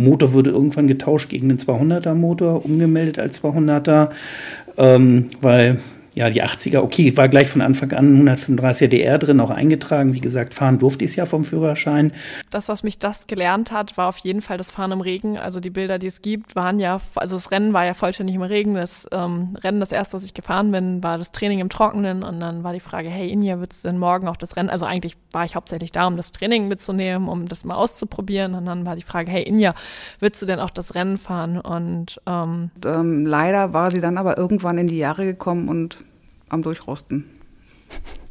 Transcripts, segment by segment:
Motor wurde irgendwann getauscht gegen den 200er Motor, umgemeldet als 200er, ähm, weil ja, die 80er, okay, war gleich von Anfang an 135er DR drin, auch eingetragen. Wie gesagt, fahren durfte ich es ja vom Führerschein. Das, was mich das gelernt hat, war auf jeden Fall das Fahren im Regen. Also die Bilder, die es gibt, waren ja, also das Rennen war ja vollständig im Regen. Das ähm, Rennen, das erste, was ich gefahren bin, war das Training im Trockenen. Und dann war die Frage, hey Inja, würdest du denn morgen auch das Rennen? Also eigentlich war ich hauptsächlich da, um das Training mitzunehmen, um das mal auszuprobieren. Und dann war die Frage, hey Inja, würdest du denn auch das Rennen fahren? Und ähm, ähm, leider war sie dann aber irgendwann in die Jahre gekommen und am Durchrosten.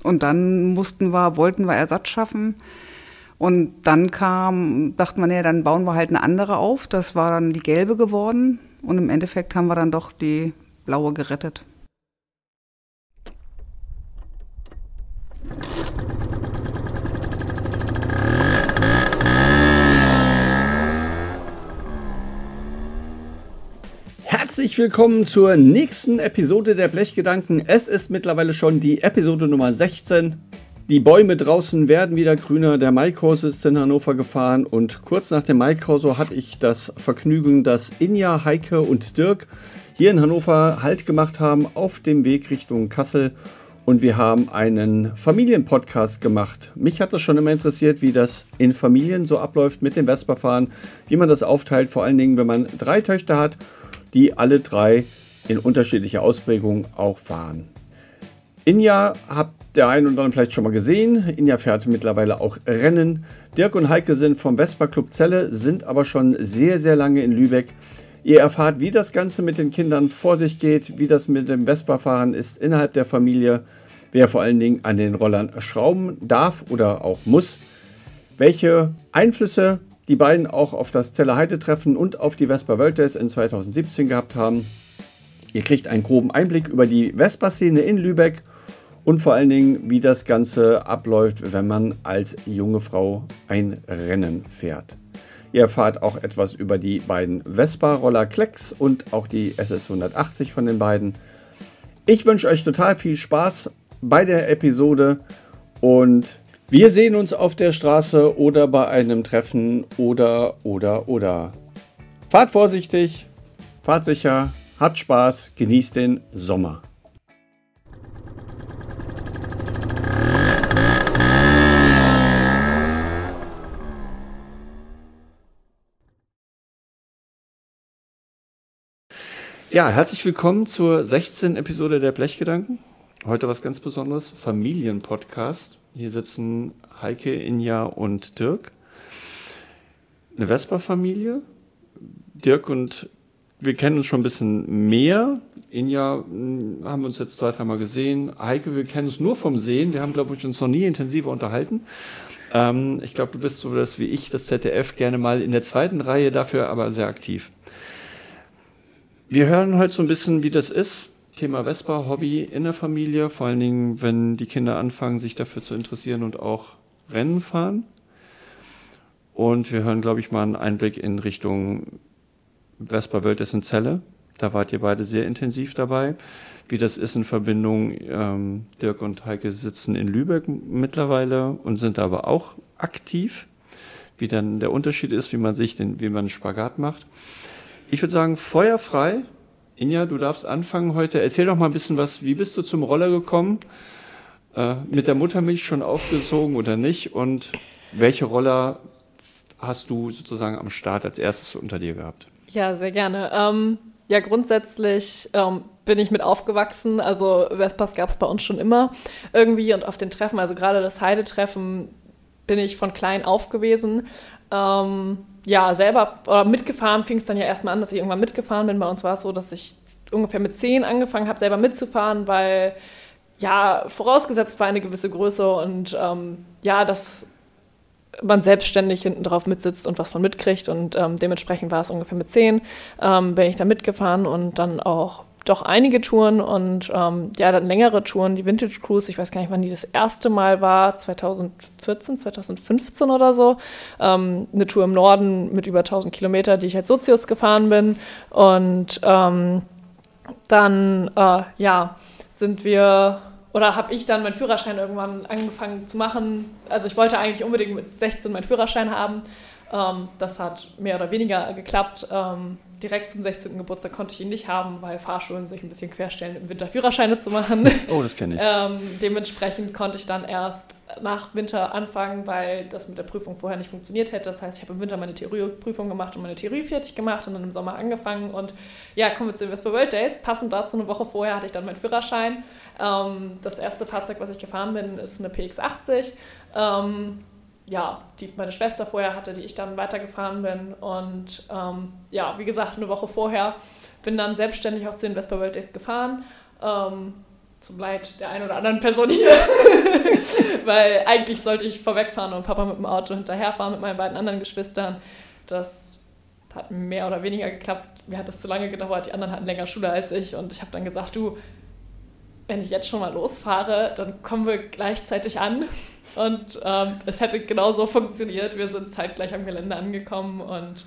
Und dann mussten wir, wollten wir Ersatz schaffen. Und dann kam, dachte man, ja, dann bauen wir halt eine andere auf. Das war dann die gelbe geworden. Und im Endeffekt haben wir dann doch die blaue gerettet. Herzlich willkommen zur nächsten Episode der Blechgedanken. Es ist mittlerweile schon die Episode Nummer 16. Die Bäume draußen werden wieder grüner. Der Maikurs ist in Hannover gefahren und kurz nach dem Maikorso hatte ich das Vergnügen, dass Inja, Heike und Dirk hier in Hannover Halt gemacht haben auf dem Weg Richtung Kassel und wir haben einen Familienpodcast gemacht. Mich hat das schon immer interessiert, wie das in Familien so abläuft mit dem Vesperfahren, wie man das aufteilt, vor allen Dingen, wenn man drei Töchter hat die alle drei in unterschiedlicher Ausprägung auch fahren. Inja habt der einen oder andere vielleicht schon mal gesehen. Inja fährt mittlerweile auch Rennen. Dirk und Heike sind vom Vespa Club Zelle, sind aber schon sehr, sehr lange in Lübeck. Ihr erfahrt, wie das Ganze mit den Kindern vor sich geht, wie das mit dem Vespa-Fahren ist innerhalb der Familie, wer vor allen Dingen an den Rollern schrauben darf oder auch muss, welche Einflüsse die beiden auch auf das Zeller Heide-Treffen und auf die Vespa Days in 2017 gehabt haben. Ihr kriegt einen groben Einblick über die Vespa-Szene in Lübeck und vor allen Dingen, wie das Ganze abläuft, wenn man als junge Frau ein Rennen fährt. Ihr erfahrt auch etwas über die beiden Vespa-Roller Klecks und auch die SS 180 von den beiden. Ich wünsche euch total viel Spaß bei der Episode und wir sehen uns auf der Straße oder bei einem Treffen oder, oder, oder. Fahrt vorsichtig, fahrt sicher, habt Spaß, genießt den Sommer. Ja, herzlich willkommen zur 16. Episode der Blechgedanken. Heute was ganz Besonderes, Familienpodcast. Hier sitzen Heike, Inja und Dirk. Eine Vespa-Familie. Dirk und wir kennen uns schon ein bisschen mehr. Inja hm, haben wir uns jetzt zwei, dreimal gesehen. Heike, wir kennen uns nur vom Sehen. Wir haben, glaube ich, uns noch nie intensiver unterhalten. Ähm, ich glaube, du bist so das wie ich, das ZDF, gerne mal in der zweiten Reihe, dafür aber sehr aktiv. Wir hören heute so ein bisschen, wie das ist, Thema Vespa, Hobby in der Familie, vor allen Dingen, wenn die Kinder anfangen, sich dafür zu interessieren und auch Rennen fahren. Und wir hören, glaube ich, mal einen Einblick in Richtung Vespa Welt in Celle. Da wart ihr beide sehr intensiv dabei. Wie das ist in Verbindung, ähm, Dirk und Heike sitzen in Lübeck mittlerweile und sind aber auch aktiv. Wie dann der Unterschied ist, wie man sich den, wie man einen Spagat macht. Ich würde sagen, feuerfrei. Inja, du darfst anfangen heute. Erzähl doch mal ein bisschen was. Wie bist du zum Roller gekommen? Äh, mit der Muttermilch schon aufgesogen oder nicht? Und welche Roller hast du sozusagen am Start als erstes unter dir gehabt? Ja, sehr gerne. Ähm, ja, grundsätzlich ähm, bin ich mit aufgewachsen. Also Vespas gab es bei uns schon immer irgendwie und auf den Treffen, also gerade das Heidetreffen, bin ich von klein auf gewesen. Ähm, ja, selber oder mitgefahren fing es dann ja erstmal an, dass ich irgendwann mitgefahren bin. Bei uns war es so, dass ich ungefähr mit zehn angefangen habe, selber mitzufahren, weil ja, vorausgesetzt war eine gewisse Größe und ähm, ja, dass man selbstständig hinten drauf mitsitzt und was von mitkriegt. Und ähm, dementsprechend war es ungefähr mit zehn, ähm, bin ich da mitgefahren und dann auch doch einige Touren und ähm, ja, dann längere Touren, die Vintage Cruise, ich weiß gar nicht, wann die das erste Mal war, 2014, 2015 oder so. Ähm, eine Tour im Norden mit über 1000 Kilometer, die ich als Sozius gefahren bin. Und ähm, dann, äh, ja, sind wir oder habe ich dann meinen Führerschein irgendwann angefangen zu machen. Also ich wollte eigentlich unbedingt mit 16 meinen Führerschein haben Ähm, das hat mehr oder weniger geklappt. Ähm, direkt zum 16. Geburtstag konnte ich ihn nicht haben, weil Fahrschulen sich ein bisschen querstellen, im Winter Führerscheine zu machen. Oh, das kenne ich. ähm, dementsprechend konnte ich dann erst nach Winter anfangen, weil das mit der Prüfung vorher nicht funktioniert hätte. Das heißt, ich habe im Winter meine Theorieprüfung gemacht und meine Theorie fertig gemacht und dann im Sommer angefangen. Und ja, kommen wir zu den Vespa World Days. Passend dazu, eine Woche vorher hatte ich dann meinen Führerschein. Ähm, das erste Fahrzeug, was ich gefahren bin, ist eine PX80. Ähm, ja, die meine Schwester vorher hatte, die ich dann weitergefahren bin. Und ähm, ja, wie gesagt, eine Woche vorher bin dann selbstständig auch zu den Vespa World Days gefahren. Ähm, zum Leid der einen oder anderen Person hier. Weil eigentlich sollte ich vorwegfahren und Papa mit dem Auto hinterherfahren mit meinen beiden anderen Geschwistern. Das hat mehr oder weniger geklappt. Mir hat das zu lange gedauert. Die anderen hatten länger Schule als ich. Und ich habe dann gesagt, du, wenn ich jetzt schon mal losfahre, dann kommen wir gleichzeitig an. Und ähm, es hätte genauso funktioniert. Wir sind zeitgleich am Gelände angekommen und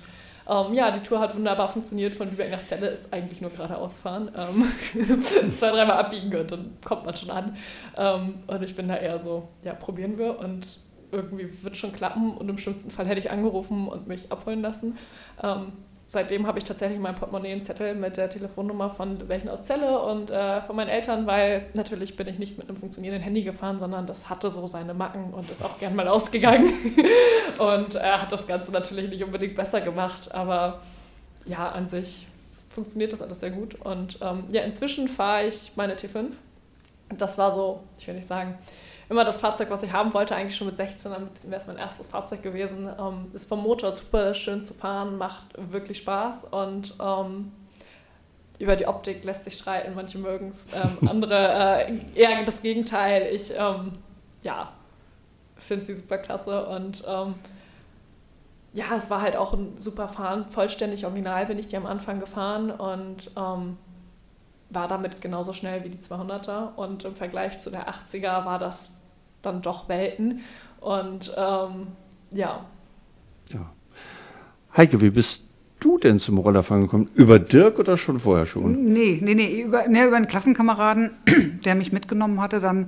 ähm, ja, die Tour hat wunderbar funktioniert. Von Lübeck nach Celle ist eigentlich nur geradeaus fahren. Ähm, zwei, dreimal abbiegen und dann kommt man schon an. Ähm, und ich bin da eher so, ja, probieren wir und irgendwie wird schon klappen. Und im schlimmsten Fall hätte ich angerufen und mich abholen lassen. Seitdem habe ich tatsächlich in meinem Portemonnaie einen Zettel mit der Telefonnummer von welchen aus Zelle und äh, von meinen Eltern, weil natürlich bin ich nicht mit einem funktionierenden Handy gefahren, sondern das hatte so seine Macken und ist auch gern mal ausgegangen. und er äh, hat das Ganze natürlich nicht unbedingt besser gemacht, aber ja, an sich funktioniert das alles sehr gut. Und ähm, ja, inzwischen fahre ich meine T5. Und das war so, ich will nicht sagen, immer das Fahrzeug, was ich haben wollte, eigentlich schon mit 16, dann wäre es mein erstes Fahrzeug gewesen. Ähm, ist vom Motor super schön zu fahren, macht wirklich Spaß und ähm, über die Optik lässt sich streiten, manche mögen es, ähm, andere äh, eher das Gegenteil. Ich, ähm, ja, finde sie super klasse und ähm, ja, es war halt auch ein super Fahren, vollständig original bin ich die am Anfang gefahren und ähm, war damit genauso schnell wie die 200er und im Vergleich zu der 80er war das dann doch Welten und ähm, ja. Ja. Heike, wie bist du denn zum Rollerfahren gekommen? Über Dirk oder schon vorher schon? Nee, nee, nee, über, nee, über einen Klassenkameraden, der mich mitgenommen hatte dann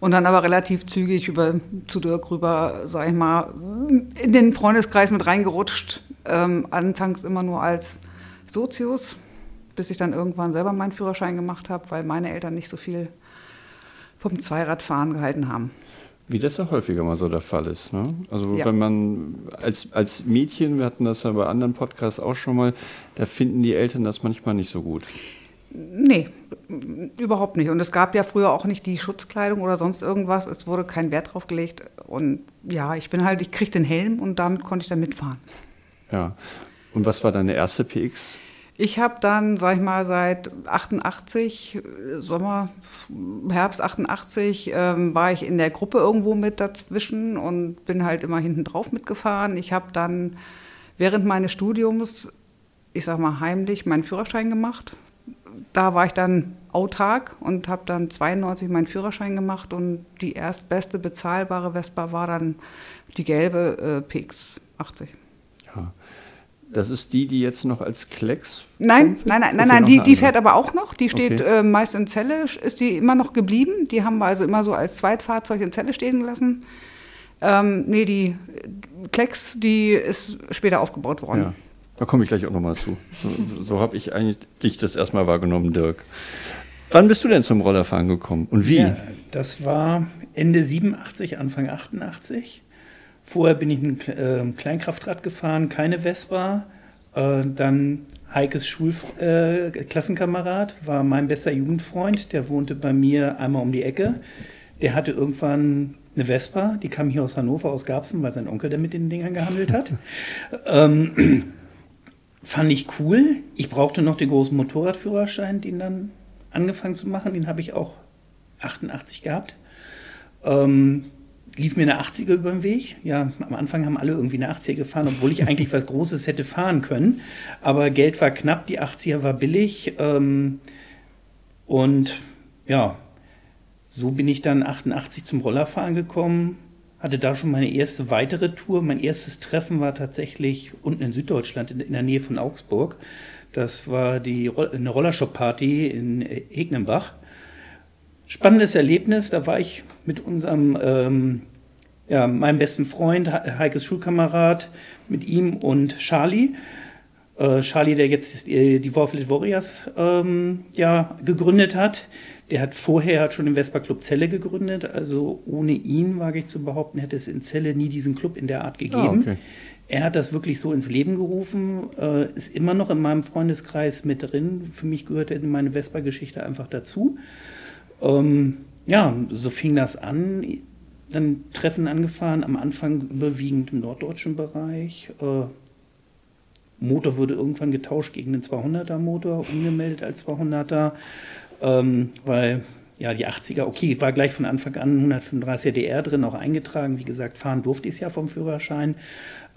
und dann aber relativ zügig über zu Dirk rüber, sag ich mal, in den Freundeskreis mit reingerutscht. Ähm, anfangs immer nur als Sozius, bis ich dann irgendwann selber meinen Führerschein gemacht habe, weil meine Eltern nicht so viel vom Zweiradfahren gehalten haben. Wie das ja häufiger mal so der Fall ist. Ne? Also ja. wenn man als, als Mädchen, wir hatten das ja bei anderen Podcasts auch schon mal, da finden die Eltern das manchmal nicht so gut. Nee, überhaupt nicht. Und es gab ja früher auch nicht die Schutzkleidung oder sonst irgendwas. Es wurde kein Wert drauf gelegt. Und ja, ich bin halt, ich krieg den Helm und damit konnte ich dann mitfahren. Ja. Und was war deine erste PX? Ich habe dann, sag ich mal, seit 88, Sommer, Herbst 88, ähm, war ich in der Gruppe irgendwo mit dazwischen und bin halt immer hinten drauf mitgefahren. Ich habe dann während meines Studiums, ich sag mal heimlich, meinen Führerschein gemacht. Da war ich dann autark und habe dann 92 meinen Führerschein gemacht und die erstbeste bezahlbare Vespa war dann die gelbe äh, PX 80. Das ist die, die jetzt noch als Klecks. Nein, nein, nein, nein, nein, die, die fährt aber auch noch. Die steht okay. äh, meist in Celle, ist die immer noch geblieben. Die haben wir also immer so als Zweitfahrzeug in Celle stehen gelassen. Ähm, nee, die Klecks, die ist später aufgebaut worden. Ja, da komme ich gleich auch nochmal zu. So, so habe ich eigentlich dich das erstmal wahrgenommen, Dirk. Wann bist du denn zum Rollerfahren gekommen und wie? Ja, das war Ende 87, Anfang 88. Vorher bin ich ein äh, Kleinkraftrad gefahren, keine Vespa. Äh, dann Heikes Schulklassenkamerad äh, war mein bester Jugendfreund. Der wohnte bei mir einmal um die Ecke. Der hatte irgendwann eine Vespa, die kam hier aus Hannover, aus Garbsen, weil sein Onkel da mit den Dingern gehandelt hat. ähm, fand ich cool. Ich brauchte noch den großen Motorradführerschein, den dann angefangen zu machen. Den habe ich auch 88 gehabt. Ähm, lief mir eine 80er über den Weg. Ja, am Anfang haben alle irgendwie eine 80er gefahren, obwohl ich eigentlich was Großes hätte fahren können. Aber Geld war knapp, die 80er war billig. Ähm, und ja, so bin ich dann 88 zum Rollerfahren gekommen. Hatte da schon meine erste weitere Tour. Mein erstes Treffen war tatsächlich unten in Süddeutschland, in, in der Nähe von Augsburg. Das war die, eine Rollershop-Party in Hegnenbach. Spannendes Erlebnis, da war ich mit unserem, ähm, ja, meinem besten Freund, Heikes Schulkamerad, mit ihm und Charlie. Äh, Charlie, der jetzt äh, die Warfleet Warriors ähm, ja, gegründet hat. Der hat vorher hat schon den Vespa Club Celle gegründet. Also ohne ihn, wage ich zu behaupten, hätte es in Celle nie diesen Club in der Art gegeben. Ah, okay. Er hat das wirklich so ins Leben gerufen, äh, ist immer noch in meinem Freundeskreis mit drin. Für mich gehört er in meine Vespa-Geschichte einfach dazu. Ähm, ja, so fing das an. Dann Treffen angefahren, am Anfang überwiegend im norddeutschen Bereich. Äh, Motor wurde irgendwann getauscht gegen den 200er Motor, umgemeldet als 200er, ähm, weil ja, die 80er, okay, war gleich von Anfang an 135er DR drin, auch eingetragen. Wie gesagt, fahren durfte ich es ja vom Führerschein.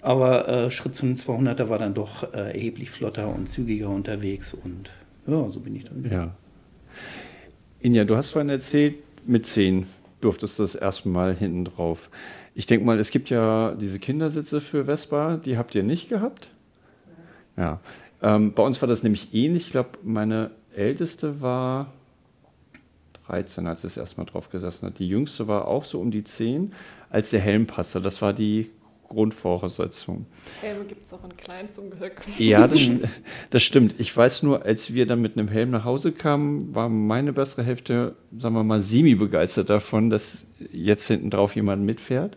Aber äh, Schritt zum 200er war dann doch äh, erheblich flotter und zügiger unterwegs. Und ja, so bin ich dann. Ja. Inja, du hast vorhin erzählt, mit 10 durftest du das erste Mal hinten drauf. Ich denke mal, es gibt ja diese Kindersitze für Vespa, die habt ihr nicht gehabt? Ja. Ähm, bei uns war das nämlich ähnlich. Ich glaube, meine älteste war 13, als es erstmal drauf gesessen hat. Die jüngste war auch so um die 10, als der Helm passte. Das war die Grundvoraussetzung. Helme gibt es auch in klein zum Glück. Ja, das, das, stimmt. Ich weiß nur, als wir dann mit einem Helm nach Hause kamen, war meine bessere Hälfte, sagen wir mal, semi-begeistert davon, dass jetzt hinten drauf jemand mitfährt.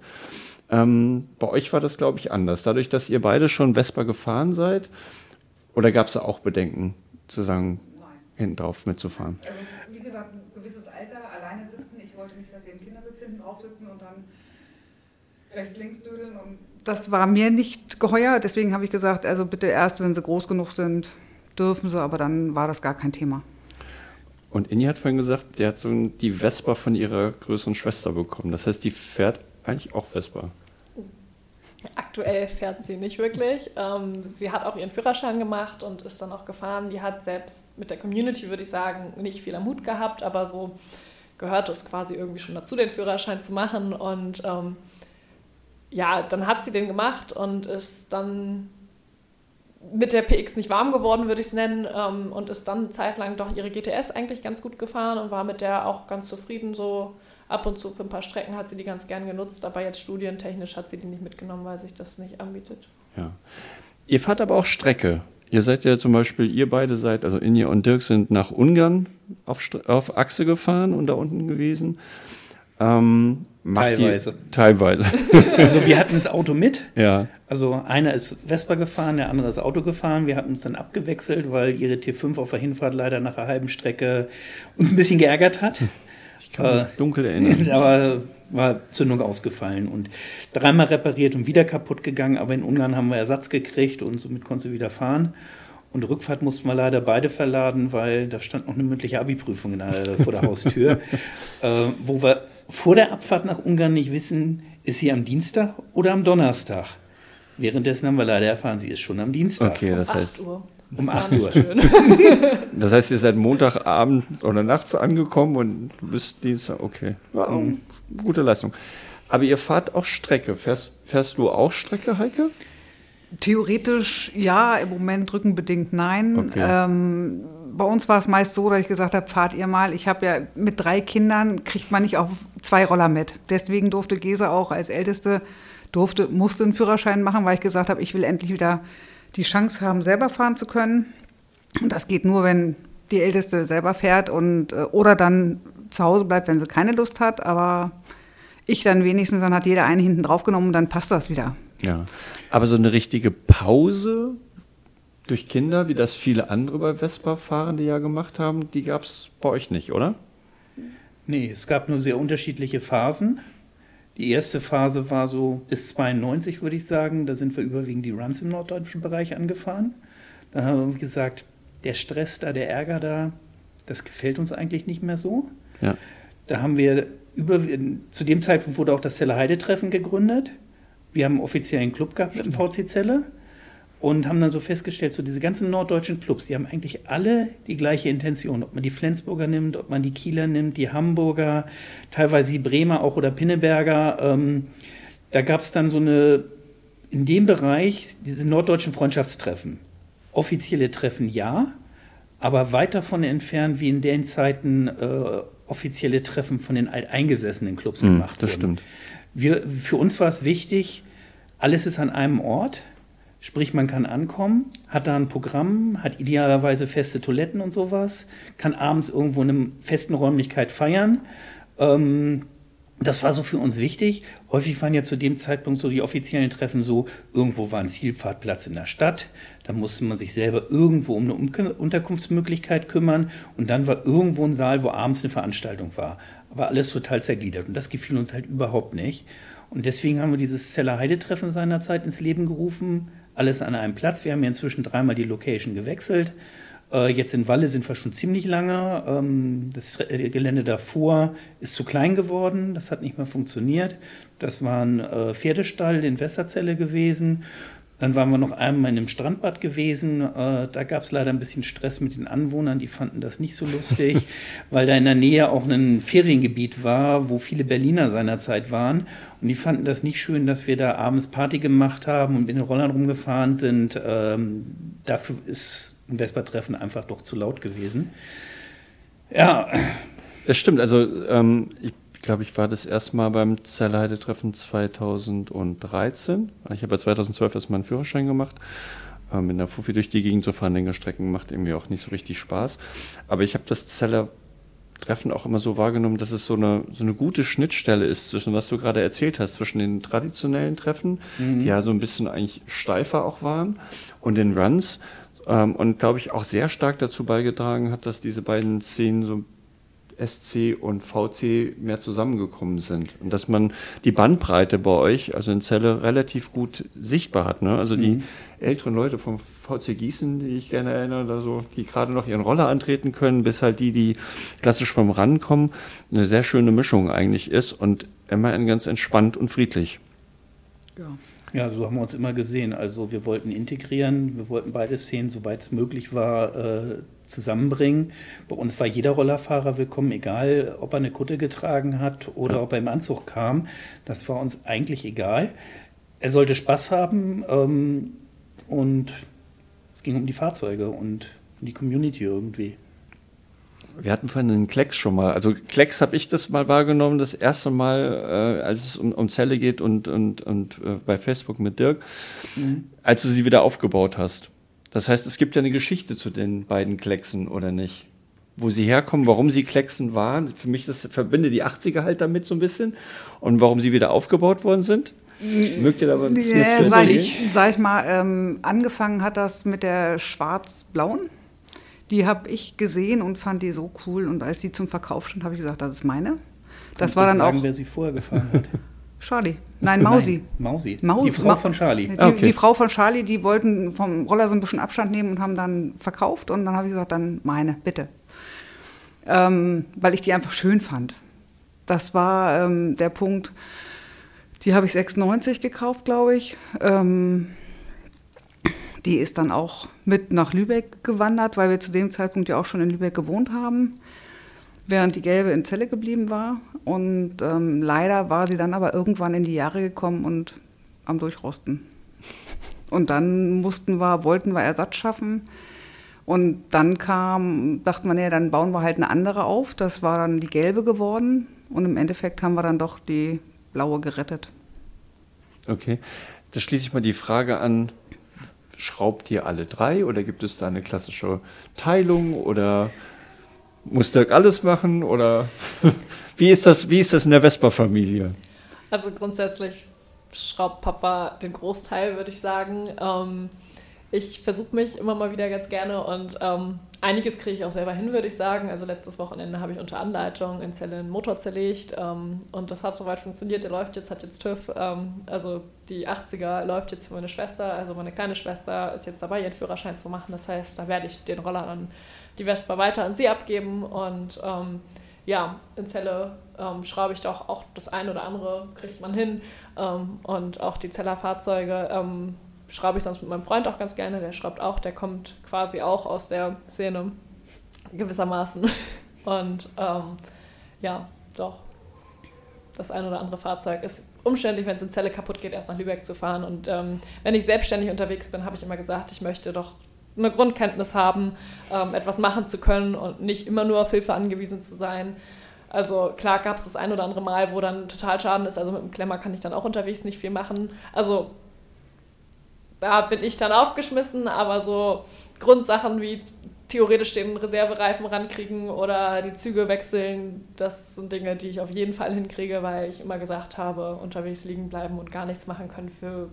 Ähm, bei euch war das, glaube ich, anders. Dadurch, dass ihr beide schon Vespa gefahren seid, oder gab es da auch Bedenken, zu sagen, Nein. hinten drauf mitzufahren? Also, wie gesagt, ein gewisses Alter, alleine sitzen. Ich wollte nicht, dass ihr im Kindersitz hinten drauf sitzen und dann rechts, links dödeln. Und das war mir nicht geheuer. Deswegen habe ich gesagt, also bitte erst, wenn sie groß genug sind, dürfen sie. Aber dann war das gar kein Thema. Und Inni hat vorhin gesagt, der hat so die Vespa von ihrer größeren Schwester bekommen. Das heißt, die fährt eigentlich auch Vespa. Aktuell fährt sie nicht wirklich. Ähm, sie hat auch ihren Führerschein gemacht und ist dann auch gefahren. Die hat selbst mit der Community, würde ich sagen, nicht viel Mut gehabt, aber so gehört es quasi irgendwie schon dazu, den Führerschein zu machen. Und ähm, ja, dann hat sie den gemacht und ist dann mit der PX nicht warm geworden, würde ich es nennen, ähm, und ist dann zeitlang doch ihre GTS eigentlich ganz gut gefahren und war mit der auch ganz zufrieden. So ab und zu für ein paar Strecken hat sie die ganz gern genutzt, aber jetzt studientechnisch hat sie die nicht mitgenommen, weil sich das nicht anbietet. Ja. Ihr fahrt aber auch Strecke. Ihr seid ja zum Beispiel, ihr beide seid, also Inja und Dirk sind nach Ungarn auf, auf Achse gefahren und da unten gewesen. Ähm, teilweise. Die, teilweise. Also wir hatten das Auto mit. Ja. Also einer ist Vespa gefahren, der andere ist Auto gefahren. Wir hatten uns dann abgewechselt, weil ihre T5 auf der Hinfahrt leider nach einer halben Strecke uns ein bisschen geärgert hat. Ich kann mich äh, dunkel erinnern. Aber war Zündung ausgefallen und dreimal repariert und wieder kaputt gegangen. Aber in Ungarn haben wir Ersatz gekriegt und somit konnte sie wieder fahren. Und Rückfahrt mussten wir leider beide verladen, weil da stand noch eine mündliche Abi-Prüfung vor der Haustür, äh, wo wir vor der Abfahrt nach Ungarn nicht wissen, ist sie am Dienstag oder am Donnerstag. Währenddessen haben wir leider erfahren, sie ist schon am Dienstag. Okay, das um heißt. Uhr. um 8 Uhr. das heißt, ihr seid Montagabend oder nachts angekommen und bist Dienstag. Okay. Ja, mhm. Gute Leistung. Aber ihr fahrt auch Strecke. Fährst, fährst du auch Strecke, Heike? Theoretisch ja, im Moment rückenbedingt nein. Okay. Ähm, bei uns war es meist so, dass ich gesagt habe, fahrt ihr mal. Ich habe ja mit drei Kindern, kriegt man nicht auf zwei Roller mit. Deswegen durfte Gesa auch als Älteste, durfte, musste einen Führerschein machen, weil ich gesagt habe, ich will endlich wieder die Chance haben, selber fahren zu können. Und das geht nur, wenn die Älteste selber fährt und äh, oder dann zu Hause bleibt, wenn sie keine Lust hat. Aber ich dann wenigstens, dann hat jeder einen hinten drauf genommen und dann passt das wieder. Ja, aber so eine richtige Pause durch Kinder, wie das viele andere bei Vespa-Fahrende ja gemacht haben, die gab es bei euch nicht, oder? Nee, es gab nur sehr unterschiedliche Phasen. Die erste Phase war so bis 92, würde ich sagen. Da sind wir überwiegend die Runs im norddeutschen Bereich angefahren. Da haben wir gesagt, der Stress da, der Ärger da, das gefällt uns eigentlich nicht mehr so. Ja. Da haben wir über, zu dem Zeitpunkt wurde auch das Zelle Heide Treffen gegründet. Wir haben einen offiziellen Club gehabt mit dem VC Zelle und haben dann so festgestellt, so diese ganzen norddeutschen Clubs, die haben eigentlich alle die gleiche Intention. Ob man die Flensburger nimmt, ob man die Kieler nimmt, die Hamburger, teilweise die Bremer auch oder Pinneberger. Ähm, da gab es dann so eine, in dem Bereich, diese norddeutschen Freundschaftstreffen. Offizielle Treffen ja, aber weit davon entfernt, wie in den Zeiten äh, offizielle Treffen von den alteingesessenen Clubs mm, gemacht das wurden. Das stimmt. Wir, für uns war es wichtig, alles ist an einem Ort Sprich, man kann ankommen, hat da ein Programm, hat idealerweise feste Toiletten und sowas, kann abends irgendwo in einer festen Räumlichkeit feiern. Ähm, das war so für uns wichtig. Häufig waren ja zu dem Zeitpunkt so die offiziellen Treffen so, irgendwo war ein Zielfahrtplatz in der Stadt, da musste man sich selber irgendwo um eine Unterkunftsmöglichkeit kümmern und dann war irgendwo ein Saal, wo abends eine Veranstaltung war. Aber alles total zergliedert und das gefiel uns halt überhaupt nicht. Und deswegen haben wir dieses Zeller Heide-Treffen seinerzeit ins Leben gerufen alles an einem Platz. Wir haben ja inzwischen dreimal die Location gewechselt. Äh, jetzt in Walle sind wir schon ziemlich lange. Ähm, das äh, Gelände davor ist zu klein geworden. Das hat nicht mehr funktioniert. Das war ein äh, Pferdestall in Wässerzelle gewesen. Dann waren wir noch einmal in einem Strandbad gewesen. Äh, da gab es leider ein bisschen Stress mit den Anwohnern. Die fanden das nicht so lustig, weil da in der Nähe auch ein Feriengebiet war, wo viele Berliner seinerzeit waren. Und die fanden das nicht schön, dass wir da abends Party gemacht haben und mit den Rollern rumgefahren sind. Ähm, dafür ist ein Vespa-Treffen einfach doch zu laut gewesen. Ja. Das stimmt. Also ähm, ich ich glaube, ich war das erste Mal beim Zerleide-Treffen 2013. Ich habe ja 2012 erst meinen Führerschein gemacht. Ähm, mit einer Fuffi durch die Gegend zu fahren, längere Strecken, macht irgendwie auch nicht so richtig Spaß. Aber ich habe das Zeller Treffen auch immer so wahrgenommen, dass es so eine, so eine gute Schnittstelle ist zwischen, was du gerade erzählt hast, zwischen den traditionellen Treffen, mhm. die ja so ein bisschen eigentlich steifer auch waren, und den Runs. Ähm, und glaube ich auch sehr stark dazu beigetragen hat, dass diese beiden Szenen so SC und VC mehr zusammengekommen sind. Und dass man die Bandbreite bei euch, also in Celle, relativ gut sichtbar hat. Ne? Also die mhm. älteren Leute vom VC Gießen, die ich gerne erinnere, also die gerade noch ihren Roller antreten können, bis halt die, die klassisch vom Ran kommen, eine sehr schöne Mischung eigentlich ist und immerhin ganz entspannt und friedlich. Ja. Ja, so haben wir uns immer gesehen. Also wir wollten integrieren, wir wollten beide Szenen, soweit es möglich war, äh, zusammenbringen. Bei uns war jeder Rollerfahrer willkommen, egal ob er eine Kutte getragen hat oder ja. ob er im Anzug kam. Das war uns eigentlich egal. Er sollte Spaß haben ähm, und es ging um die Fahrzeuge und um die Community irgendwie. Wir hatten vorhin einen Klecks schon mal. Also Klecks habe ich das mal wahrgenommen, das erste Mal, äh, als es um, um Zelle geht und, und, und äh, bei Facebook mit Dirk, mhm. als du sie wieder aufgebaut hast. Das heißt, es gibt ja eine Geschichte zu den beiden Klecksen, oder nicht? Wo sie herkommen, warum sie Klecksen waren. Für mich das verbinde die 80er halt damit so ein bisschen. Und warum sie wieder aufgebaut worden sind. Mögt ihr da ein bisschen ja, sag ich, sag ich mal, ähm, angefangen hat das mit der schwarz-blauen. Die habe ich gesehen und fand die so cool. Und als sie zum Verkauf stand, habe ich gesagt, das ist meine. Das Kannst war dann sagen, auch. wer sie vorher gefahren hat? Charlie. Nein, Mausi. Nein, Mausi. Mausi. Die Frau Ma von Charlie. Die, okay. die, Frau von Charlie, die wollten vom Roller so ein bisschen Abstand nehmen und haben dann verkauft. Und dann habe ich gesagt, dann meine, bitte. Ähm, weil ich die einfach schön fand. Das war ähm, der Punkt, die habe ich 96 gekauft, glaube ich. Ähm, die ist dann auch mit nach Lübeck gewandert, weil wir zu dem Zeitpunkt ja auch schon in Lübeck gewohnt haben während die gelbe in Zelle geblieben war. Und ähm, leider war sie dann aber irgendwann in die Jahre gekommen und am Durchrosten. Und dann mussten wir, wollten wir Ersatz schaffen. Und dann kam, dachte man, ja, dann bauen wir halt eine andere auf. Das war dann die gelbe geworden. Und im Endeffekt haben wir dann doch die blaue gerettet. Okay. Da schließe ich mal die Frage an, schraubt ihr alle drei oder gibt es da eine klassische Teilung oder muss Dirk alles machen oder wie ist das, wie ist das in der Vespa-Familie? Also grundsätzlich schraubt Papa den Großteil, würde ich sagen. Ähm, ich versuche mich immer mal wieder ganz gerne und ähm, einiges kriege ich auch selber hin, würde ich sagen. Also letztes Wochenende habe ich unter Anleitung in Zelle einen Motor zerlegt ähm, und das hat soweit funktioniert. Der läuft jetzt, hat jetzt TÜV. Ähm, also die 80er läuft jetzt für meine Schwester. Also meine kleine Schwester ist jetzt dabei, ihren Führerschein zu machen. Das heißt, da werde ich den Roller dann die Vespa weiter an sie abgeben und ähm, ja, in Zelle ähm, schraube ich doch auch das eine oder andere, kriegt man hin. Ähm, und auch die Zellerfahrzeuge ähm, schraube ich sonst mit meinem Freund auch ganz gerne. Der schraubt auch, der kommt quasi auch aus der Szene gewissermaßen. Und ähm, ja, doch, das ein oder andere Fahrzeug ist umständlich, wenn es in Zelle kaputt geht, erst nach Lübeck zu fahren. Und ähm, wenn ich selbstständig unterwegs bin, habe ich immer gesagt, ich möchte doch eine Grundkenntnis haben, ähm, etwas machen zu können und nicht immer nur auf Hilfe angewiesen zu sein. Also klar gab es das ein oder andere Mal, wo dann total Schaden ist. Also mit dem Klemmer kann ich dann auch unterwegs nicht viel machen. Also da bin ich dann aufgeschmissen, aber so Grundsachen wie theoretisch den Reservereifen rankriegen oder die Züge wechseln, das sind Dinge, die ich auf jeden Fall hinkriege, weil ich immer gesagt habe, unterwegs liegen bleiben und gar nichts machen können für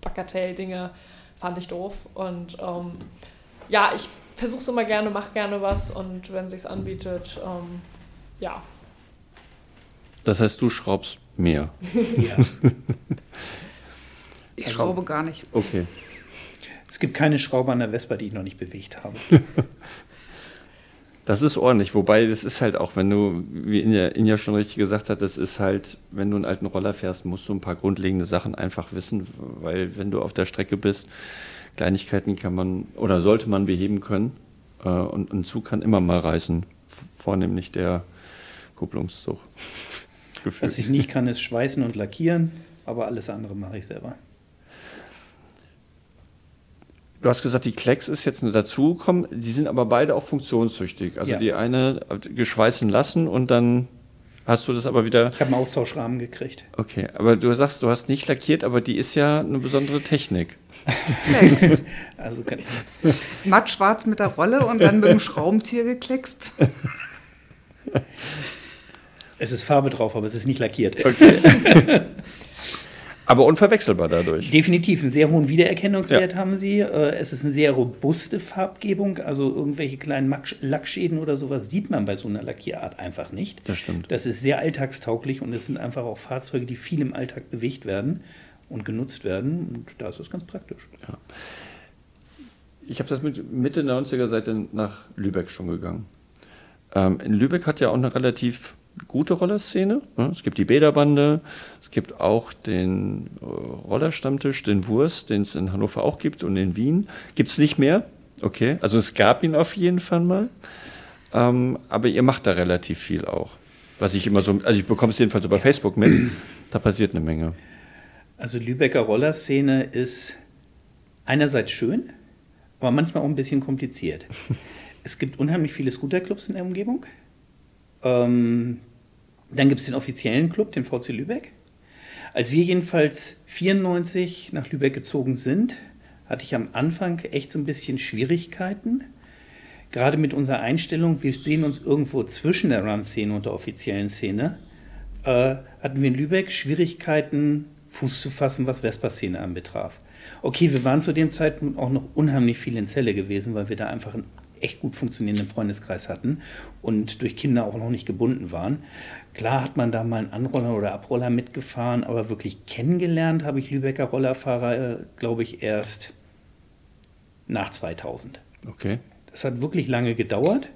Bagatell-Dinge fand ich doof. Und ähm, ja, ich versuche es immer gerne, mache gerne was und wenn es sich anbietet, ähm, ja. Das heißt, du schraubst mehr. Ja. Ich also, schraube gar nicht. Okay. Es gibt keine Schraube an der Vespa, die ich noch nicht bewegt habe. Das ist ordentlich, wobei das ist halt auch, wenn du, wie Inja, Inja schon richtig gesagt hat, das ist halt, wenn du einen alten Roller fährst, musst du ein paar grundlegende Sachen einfach wissen, weil wenn du auf der Strecke bist, Kleinigkeiten kann man oder sollte man beheben können äh, und ein Zug kann immer mal reißen, vornehmlich der Kupplungszug. Was ich nicht kann, ist schweißen und lackieren, aber alles andere mache ich selber. Du hast gesagt, die Klecks ist jetzt nur dazugekommen. Sie sind aber beide auch funktionstüchtig. Also ja. die eine geschweißen lassen und dann hast du das aber wieder. Ich habe einen Austauschrahmen gekriegt. Okay, aber du sagst, du hast nicht lackiert, aber die ist ja eine besondere Technik. also kann ich. Matt schwarz mit der Rolle und dann mit dem Schraubenzieher gekleckst. Es ist Farbe drauf, aber es ist nicht lackiert. Okay. Aber unverwechselbar dadurch. Definitiv, einen sehr hohen Wiedererkennungswert ja. haben sie. Äh, es ist eine sehr robuste Farbgebung, also irgendwelche kleinen Lackschäden oder sowas sieht man bei so einer Lackierart einfach nicht. Das stimmt. Das ist sehr alltagstauglich und es sind einfach auch Fahrzeuge, die viel im Alltag bewegt werden und genutzt werden. Und da ist es ganz praktisch. Ja. Ich habe das mit Mitte 90er Seite nach Lübeck schon gegangen. Ähm, in Lübeck hat ja auch eine relativ gute Rollerszene. Ne? Es gibt die Bäderbande, es gibt auch den äh, Rollerstammtisch, den Wurst, den es in Hannover auch gibt und in Wien. Gibt es nicht mehr? Okay, also es gab ihn auf jeden Fall mal. Ähm, aber ihr macht da relativ viel auch. Was ich immer so, also ich bekomme es jedenfalls über Facebook mit, da passiert eine Menge. Also Lübecker Rollerszene ist einerseits schön, aber manchmal auch ein bisschen kompliziert. es gibt unheimlich viele Scooterclubs in der Umgebung. Ähm, dann gibt es den offiziellen Club, den VC Lübeck. Als wir jedenfalls 94 nach Lübeck gezogen sind, hatte ich am Anfang echt so ein bisschen Schwierigkeiten. Gerade mit unserer Einstellung, wir sehen uns irgendwo zwischen der Run-Szene und der offiziellen Szene, äh, hatten wir in Lübeck Schwierigkeiten, Fuß zu fassen, was Vespa-Szene anbetraf. Okay, wir waren zu dem Zeitpunkt auch noch unheimlich viel in Zelle gewesen, weil wir da einfach einen echt gut funktionierenden Freundeskreis hatten und durch Kinder auch noch nicht gebunden waren. Klar hat man da mal einen Anroller oder Abroller mitgefahren, aber wirklich kennengelernt habe ich Lübecker Rollerfahrer, äh, glaube ich, erst nach 2000. Okay. Das hat wirklich lange gedauert.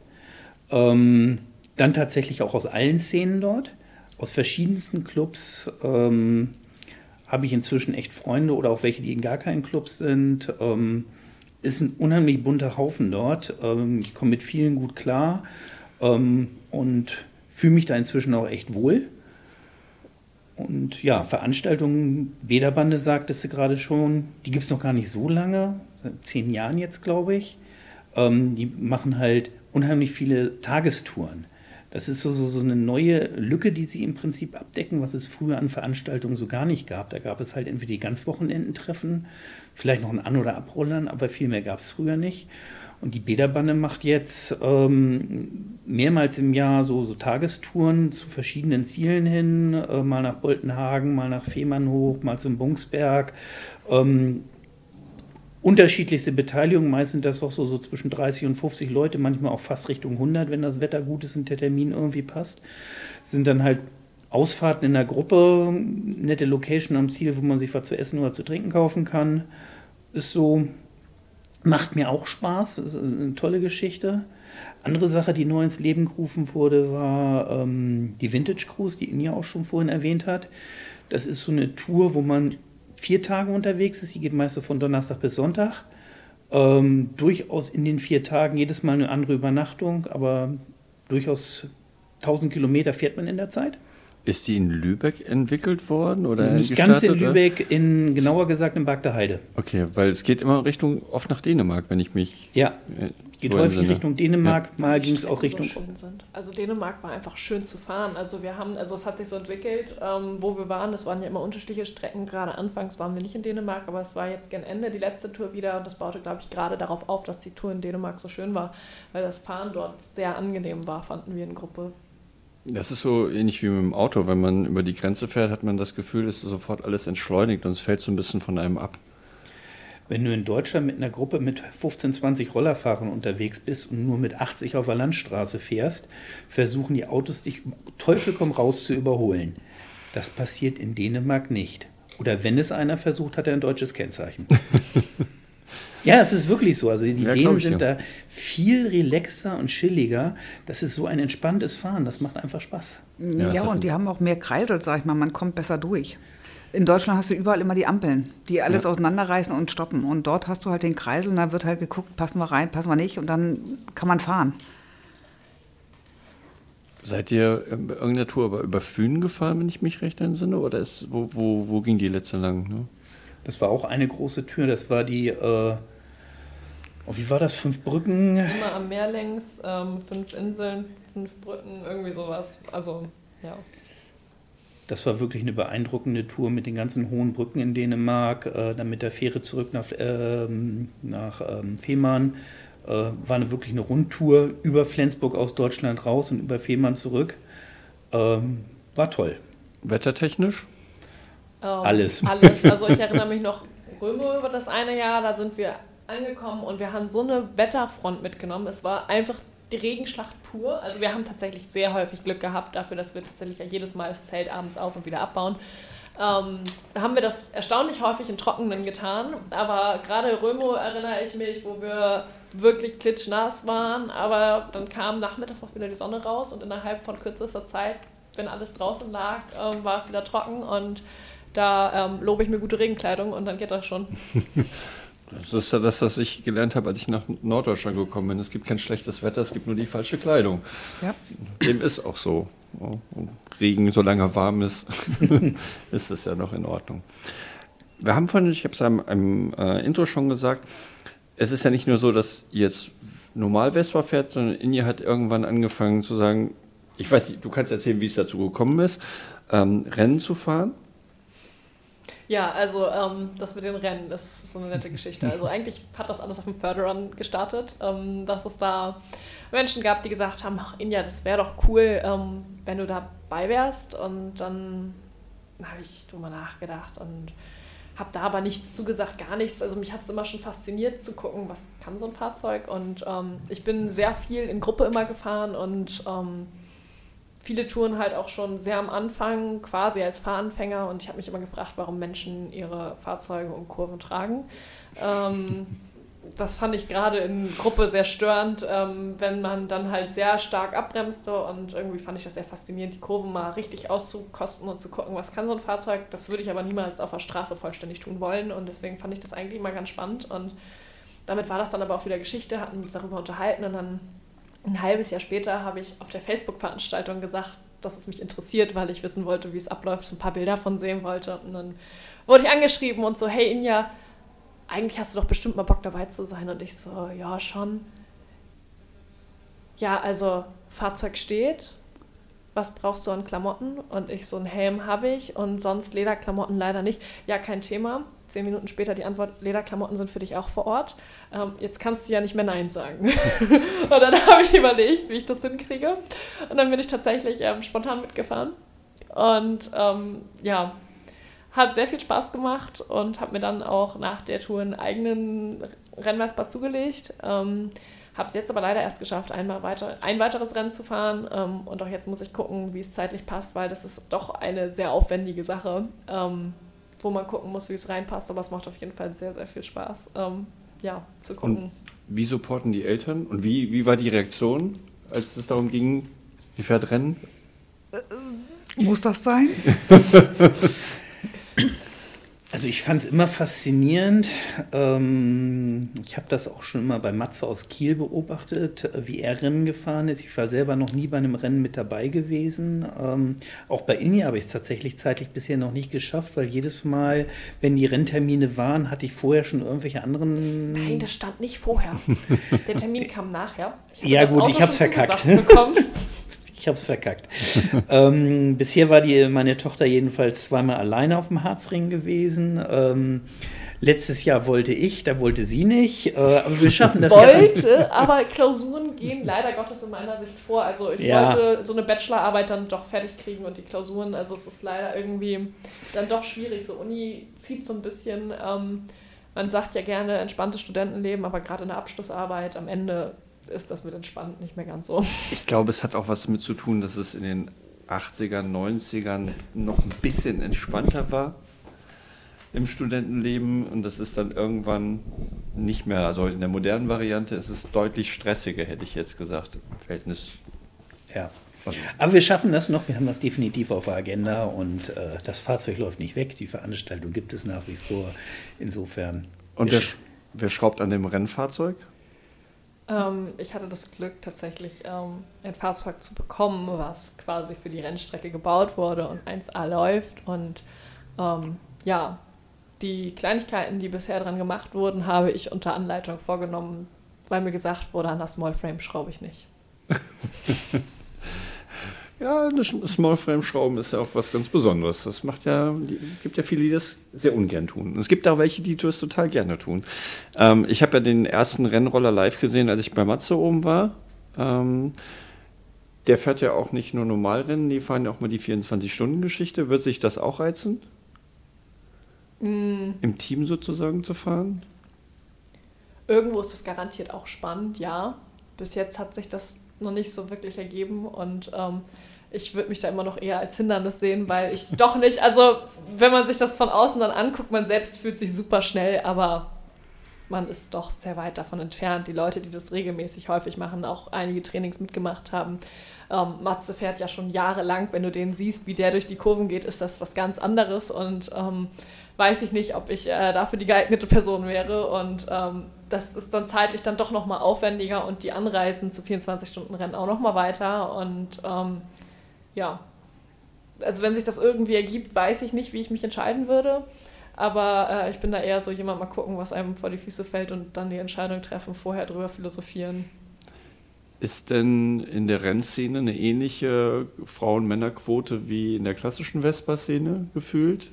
Ähm, dann tatsächlich auch aus allen Szenen dort, aus verschiedensten Clubs. Ähm, habe ich inzwischen echt Freunde oder auch welche, die in gar keinen Club sind. Ähm, ist ein unheimlich bunter Haufen dort. Ähm, ich komme mit vielen gut klar ähm, und fühle mich da inzwischen auch echt wohl. Und ja, Veranstaltungen, Bäderbande sagtest du gerade schon, die gibt es noch gar nicht so lange, seit zehn Jahren jetzt, glaube ich. Ähm, die machen halt unheimlich viele Tagestouren. Das ist so, so, so, eine neue Lücke, die sie im Prinzip abdecken, was es früher an Veranstaltungen so gar nicht gab. Da gab es halt entweder die Ganzwochenendentreffen, vielleicht noch ein An- oder Abrollern, aber viel mehr gab es früher nicht. Und die Bäderbande macht jetzt ähm, mehrmals im Jahr so, so, Tagestouren zu verschiedenen Zielen hin, äh, mal nach Boltenhagen, mal nach Fehmarnhoch, mal zum Bungsberg. Ähm, unterschiedlichste Beteiligung, meist sind das auch so, so zwischen 30 und 50 Leute, manchmal auch fast Richtung 100, wenn das Wetter gut ist und der Termin irgendwie passt. Sind dann halt Ausfahrten in der Gruppe, nette Location am Ziel, wo man sich was zu essen oder zu trinken kaufen kann. Ist so, macht mir auch Spaß, ist eine tolle Geschichte. Andere Sache, die neu ins Leben gerufen wurde, war ähm, die Vintage Cruise, die Inja auch schon vorhin erwähnt hat. Das ist so eine Tour, wo man vier Tage unterwegs ist. Die geht meist so von Donnerstag bis Sonntag. Ähm, durchaus in den vier Tagen jedes Mal eine andere Übernachtung, aber durchaus 1000 Kilometer fährt man in der Zeit. Ist die in Lübeck entwickelt worden oder Nicht ganz in Lübeck, in genauer gesagt in Bagda Heide. Okay, weil es geht immer Richtung oft nach Dänemark, wenn ich mich. Ja. Geht So im häufig Sinne. Richtung Dänemark, mal ging es auch Richtung. so schön sind. Also Dänemark war einfach schön zu fahren. Also wir haben, also es hat sich so entwickelt, ähm, wo wir waren. Das waren ja immer unterschiedliche Strecken. Gerade anfangs waren wir nicht in Dänemark, aber es war jetzt gegen Ende die letzte Tour wieder und das baute, glaube ich, gerade darauf auf, dass die Tour in Dänemark so schön war, weil das Fahren dort sehr angenehm war, fanden wir in Gruppe. Das ist so ähnlich wie mit dem Auto. Wenn man über die Grenze fährt, hat man das Gefühl, es ist sofort alles entschleunigt und es fällt so ein bisschen von einem ab. Wenn du in Deutschland mit einer Gruppe mit 15, 20 Rollerfahrern unterwegs bist und nur mit 80 auf der Landstraße fährst, versuchen die Autos dich Teufel komm raus zu überholen. Das passiert in Dänemark nicht. Oder wenn es einer versucht, hat er ein deutsches Kennzeichen. ja, es ist wirklich so. Also die Ja, Dänen sind dir. da viel relaxter und chilliger. Das ist so ein entspanntes Fahren. Das macht einfach Spaß. Ja, Ja, das und die haben auch mehr Kreisel, sag ich mal, man kommt besser durch. In Deutschland hast du überall immer die Ampeln, die alles auseinanderreißen und stoppen. Und dort hast du halt den Kreisel und da wird halt geguckt, passen wir rein, passen wir nicht und dann kann man fahren. Seid ihr ähm, irgendeiner Tour über, über Fünen gefahren, wenn ich mich recht entsinne? Oder ist, wo, wo, wo ging die letzte lang? Ne? Das war auch eine große Tür. Das war die, äh, oh, wie war das? Fünf Brücken. Immer am Meer längs, ähm, fünf Inseln, fünf Brücken, irgendwie sowas. Also, ja. Das war wirklich eine beeindruckende Tour mit den ganzen hohen Brücken in Dänemark, äh, dann mit der Fähre zurück nach, ähm, nach ähm, Fehmarn. Äh, war eine, wirklich eine Rundtour über Flensburg aus Deutschland raus und über Fehmarn zurück. Ähm, war toll. Wettertechnisch? Ähm, Alles. Alles. Also ich erinnere mich noch Römer über das eine Jahr, da sind wir angekommen und wir haben so eine Wetterfront mitgenommen. Es war einfach die Regenschlacht pur. Also wir haben tatsächlich sehr häufig Glück gehabt dafür, dass wir tatsächlich jedes Mal das Zelt abends auf und wieder abbauen. Ähm, da haben wir das erstaunlich häufig in Trockenen getan. Aber gerade Römo erinnere ich mich, wo wir wirklich klitschnass waren. Aber dann kam nachmittags auch wieder die Sonne raus und innerhalb von kürzester Zeit, wenn alles draußen lag, ähm, war es wieder trocken. Und da ähm, lobe ich mir gute Regenkleidung und dann geht das schon. Das ist ja das, was ich gelernt habe, als ich nach Norddeutschland gekommen bin. Es gibt kein schlechtes Wetter, es gibt nur die falsche Kleidung. Ja. Dem ist auch so. Und Regen, solange er warm ist, ist es ja noch in Ordnung. Wir haben vorhin, ich habe es am, am äh, Intro schon gesagt, es ist ja nicht nur so, dass ihr jetzt normal Vespa fährt, sondern Inja hat irgendwann angefangen zu sagen, ich weiß nicht, du kannst erzählen, wie es dazu gekommen ist, ähm, Rennen zu fahren. Ja, also ähm, das mit den Rennen ist so eine nette Geschichte. Also eigentlich hat das alles auf dem Förderrun gestartet, ähm, dass es da Menschen gab, die gesagt haben, ach Inja, das wäre doch cool, ähm, wenn du dabei wärst. Und dann habe ich drüber nachgedacht und habe da aber nichts zugesagt, gar nichts. Also mich hat es immer schon fasziniert zu gucken, was kann so ein Fahrzeug. Und ähm, ich bin sehr viel in Gruppe immer gefahren und ähm, viele Touren halt auch schon sehr am Anfang, quasi als Fahranfänger. Und ich habe mich immer gefragt, warum Menschen ihre Fahrzeuge um Kurven tragen. Ähm, das fand ich gerade in Gruppe sehr störend, ähm, wenn man dann halt sehr stark abbremste. Und irgendwie fand ich das sehr faszinierend, die Kurven mal richtig auszukosten und zu gucken, was kann so ein Fahrzeug. Das würde ich aber niemals auf der Straße vollständig tun wollen. Und deswegen fand ich das eigentlich immer ganz spannend. Und damit war das dann aber auch wieder Geschichte, hatten uns darüber unterhalten und dann ein halbes Jahr später habe ich auf der Facebook-Veranstaltung gesagt, dass es mich interessiert, weil ich wissen wollte, wie es abläuft, ein paar Bilder von sehen wollte. Und dann wurde ich angeschrieben und so, hey Inja, eigentlich hast du doch bestimmt mal Bock dabei zu sein. Und ich so, ja, schon. Ja, also Fahrzeug steht. Was brauchst du an Klamotten? Und ich so, einen Helm habe ich und sonst Lederklamotten leider nicht. Ja, kein Thema. Zehn Minuten später die Antwort, Lederklamotten sind für dich auch vor Ort. Ähm, jetzt kannst du ja nicht mehr Nein sagen. und dann habe ich überlegt, wie ich das hinkriege. Und dann bin ich tatsächlich ähm, spontan mitgefahren. Und ähm, ja, hat sehr viel Spaß gemacht und habe mir dann auch nach der Tour einen eigenen Rennvespa zugelegt. Ähm, habe es jetzt aber leider erst geschafft, einmal weiter, ein weiteres Rennen zu fahren. Ähm, und auch jetzt muss ich gucken, wie es zeitlich passt, weil das ist doch eine sehr aufwendige Sache, ähm, wo man gucken muss, wie es reinpasst. Aber es macht auf jeden Fall sehr, sehr viel Spaß, ähm, ja, zu gucken. Und wie supporten die Eltern? Und wie, wie war die Reaktion, als es darum ging, wie fährt Rennen? Muss das sein? Also ich fand es immer faszinierend. Ähm, ich habe das auch schon immer bei Matze aus Kiel beobachtet, wie er Rennen gefahren ist. Ich war selber noch nie bei einem Rennen mit dabei gewesen. Ähm, auch bei Inni habe ich es tatsächlich zeitlich bisher noch nicht geschafft, weil jedes Mal, wenn die Renntermine waren, hatte ich vorher schon irgendwelche anderen... Nein, das stand nicht vorher. Der Termin kam nachher. Ja gut, ich habe es verkackt. ich habe es verkackt. ähm, bisher war die, meine Tochter jedenfalls zweimal alleine auf dem Harzring gewesen. Ähm, letztes Jahr wollte ich, da wollte sie nicht. Äh, aber wir schaffen das wollte, ja. aber Klausuren gehen leider Gottes in meiner Sicht vor. Also ich ja. wollte so eine Bachelorarbeit dann doch fertig kriegen und die Klausuren, also es ist leider irgendwie dann doch schwierig. So Uni zieht so ein bisschen. Ähm, man sagt ja gerne entspanntes Studentenleben, aber gerade in der Abschlussarbeit am Ende ist das mit entspannt nicht mehr ganz so. Ich glaube, es hat auch was damit zu tun, dass es in den 80ern, 90ern noch ein bisschen entspannter war im Studentenleben und das ist dann irgendwann nicht mehr, also in der modernen Variante ist es deutlich stressiger, hätte ich jetzt gesagt, im Verhältnis. Ja. Aber wir schaffen das noch, wir haben das definitiv auf der Agenda und äh, das Fahrzeug läuft nicht weg, die Veranstaltung gibt es nach wie vor. Insofern. Und wer, wer schraubt an dem Rennfahrzeug? Ähm, ich hatte das Glück, tatsächlich ähm, ein Fahrzeug zu bekommen, was quasi für die Rennstrecke gebaut wurde und 1A läuft. Und ähm, ja, die Kleinigkeiten, die bisher dran gemacht wurden, habe ich unter Anleitung vorgenommen, weil mir gesagt wurde, an das Smallframe schraube ich nicht. Ja, eine Smallframe-Schrauben ist ja auch was ganz Besonderes. Das macht ja, es gibt ja viele, die das sehr ungern tun. Und es gibt auch welche, die das total gerne tun. Ähm, ich habe ja den ersten Rennroller live gesehen, als ich bei Matze oben war. Ähm, der fährt ja auch nicht nur Normalrennen, die fahren ja auch mal die 24-Stunden-Geschichte. Wird sich das auch reizen? Mm. Im Team sozusagen zu fahren? Irgendwo ist das garantiert auch spannend, ja. Bis jetzt hat sich das noch nicht so wirklich ergeben und ähm, ich würde mich da immer noch eher als Hindernis sehen, weil ich doch nicht, also wenn man sich das von außen dann anguckt, man selbst fühlt sich super schnell, aber man ist doch sehr weit davon entfernt. Die Leute, die das regelmäßig häufig machen, auch einige Trainings mitgemacht haben. Ähm, Matze fährt ja schon jahrelang, wenn du den siehst, wie der durch die Kurven geht, ist das was ganz anderes und ähm, weiß ich nicht, ob ich äh, dafür die geeignete Person wäre und ähm, das ist dann zeitlich dann doch nochmal aufwendiger und die Anreisen zu 24-Stunden-Rennen auch nochmal weiter und ähm, ja, also wenn sich das irgendwie ergibt, weiß ich nicht, wie ich mich entscheiden würde. Aber äh, ich bin da eher so jemand, mal gucken, was einem vor die Füße fällt und dann die Entscheidung treffen, vorher drüber philosophieren. Ist denn in der Rennszene eine ähnliche Frauen-Männer-Quote wie in der klassischen Vespa-Szene gefühlt?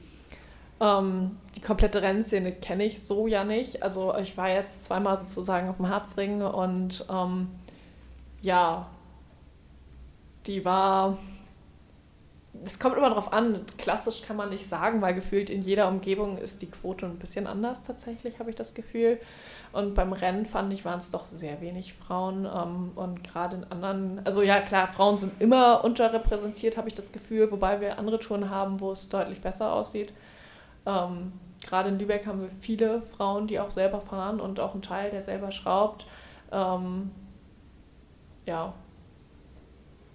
Ähm, die komplette Rennszene kenne ich so ja nicht. Also ich war jetzt zweimal sozusagen auf dem Harzring und ähm, ja, die war es kommt immer darauf an. Klassisch kann man nicht sagen, weil gefühlt in jeder Umgebung ist die Quote ein bisschen anders tatsächlich, habe ich das Gefühl. Und beim Rennen fand ich, waren es doch sehr wenig Frauen. Ähm, und gerade in anderen, also ja klar, Frauen sind immer unterrepräsentiert, habe ich das Gefühl, wobei wir andere Touren haben, wo es deutlich besser aussieht. Ähm, gerade in Lübeck haben wir viele Frauen, die auch selber fahren und auch einen Teil, der selber schraubt. Ähm, ja,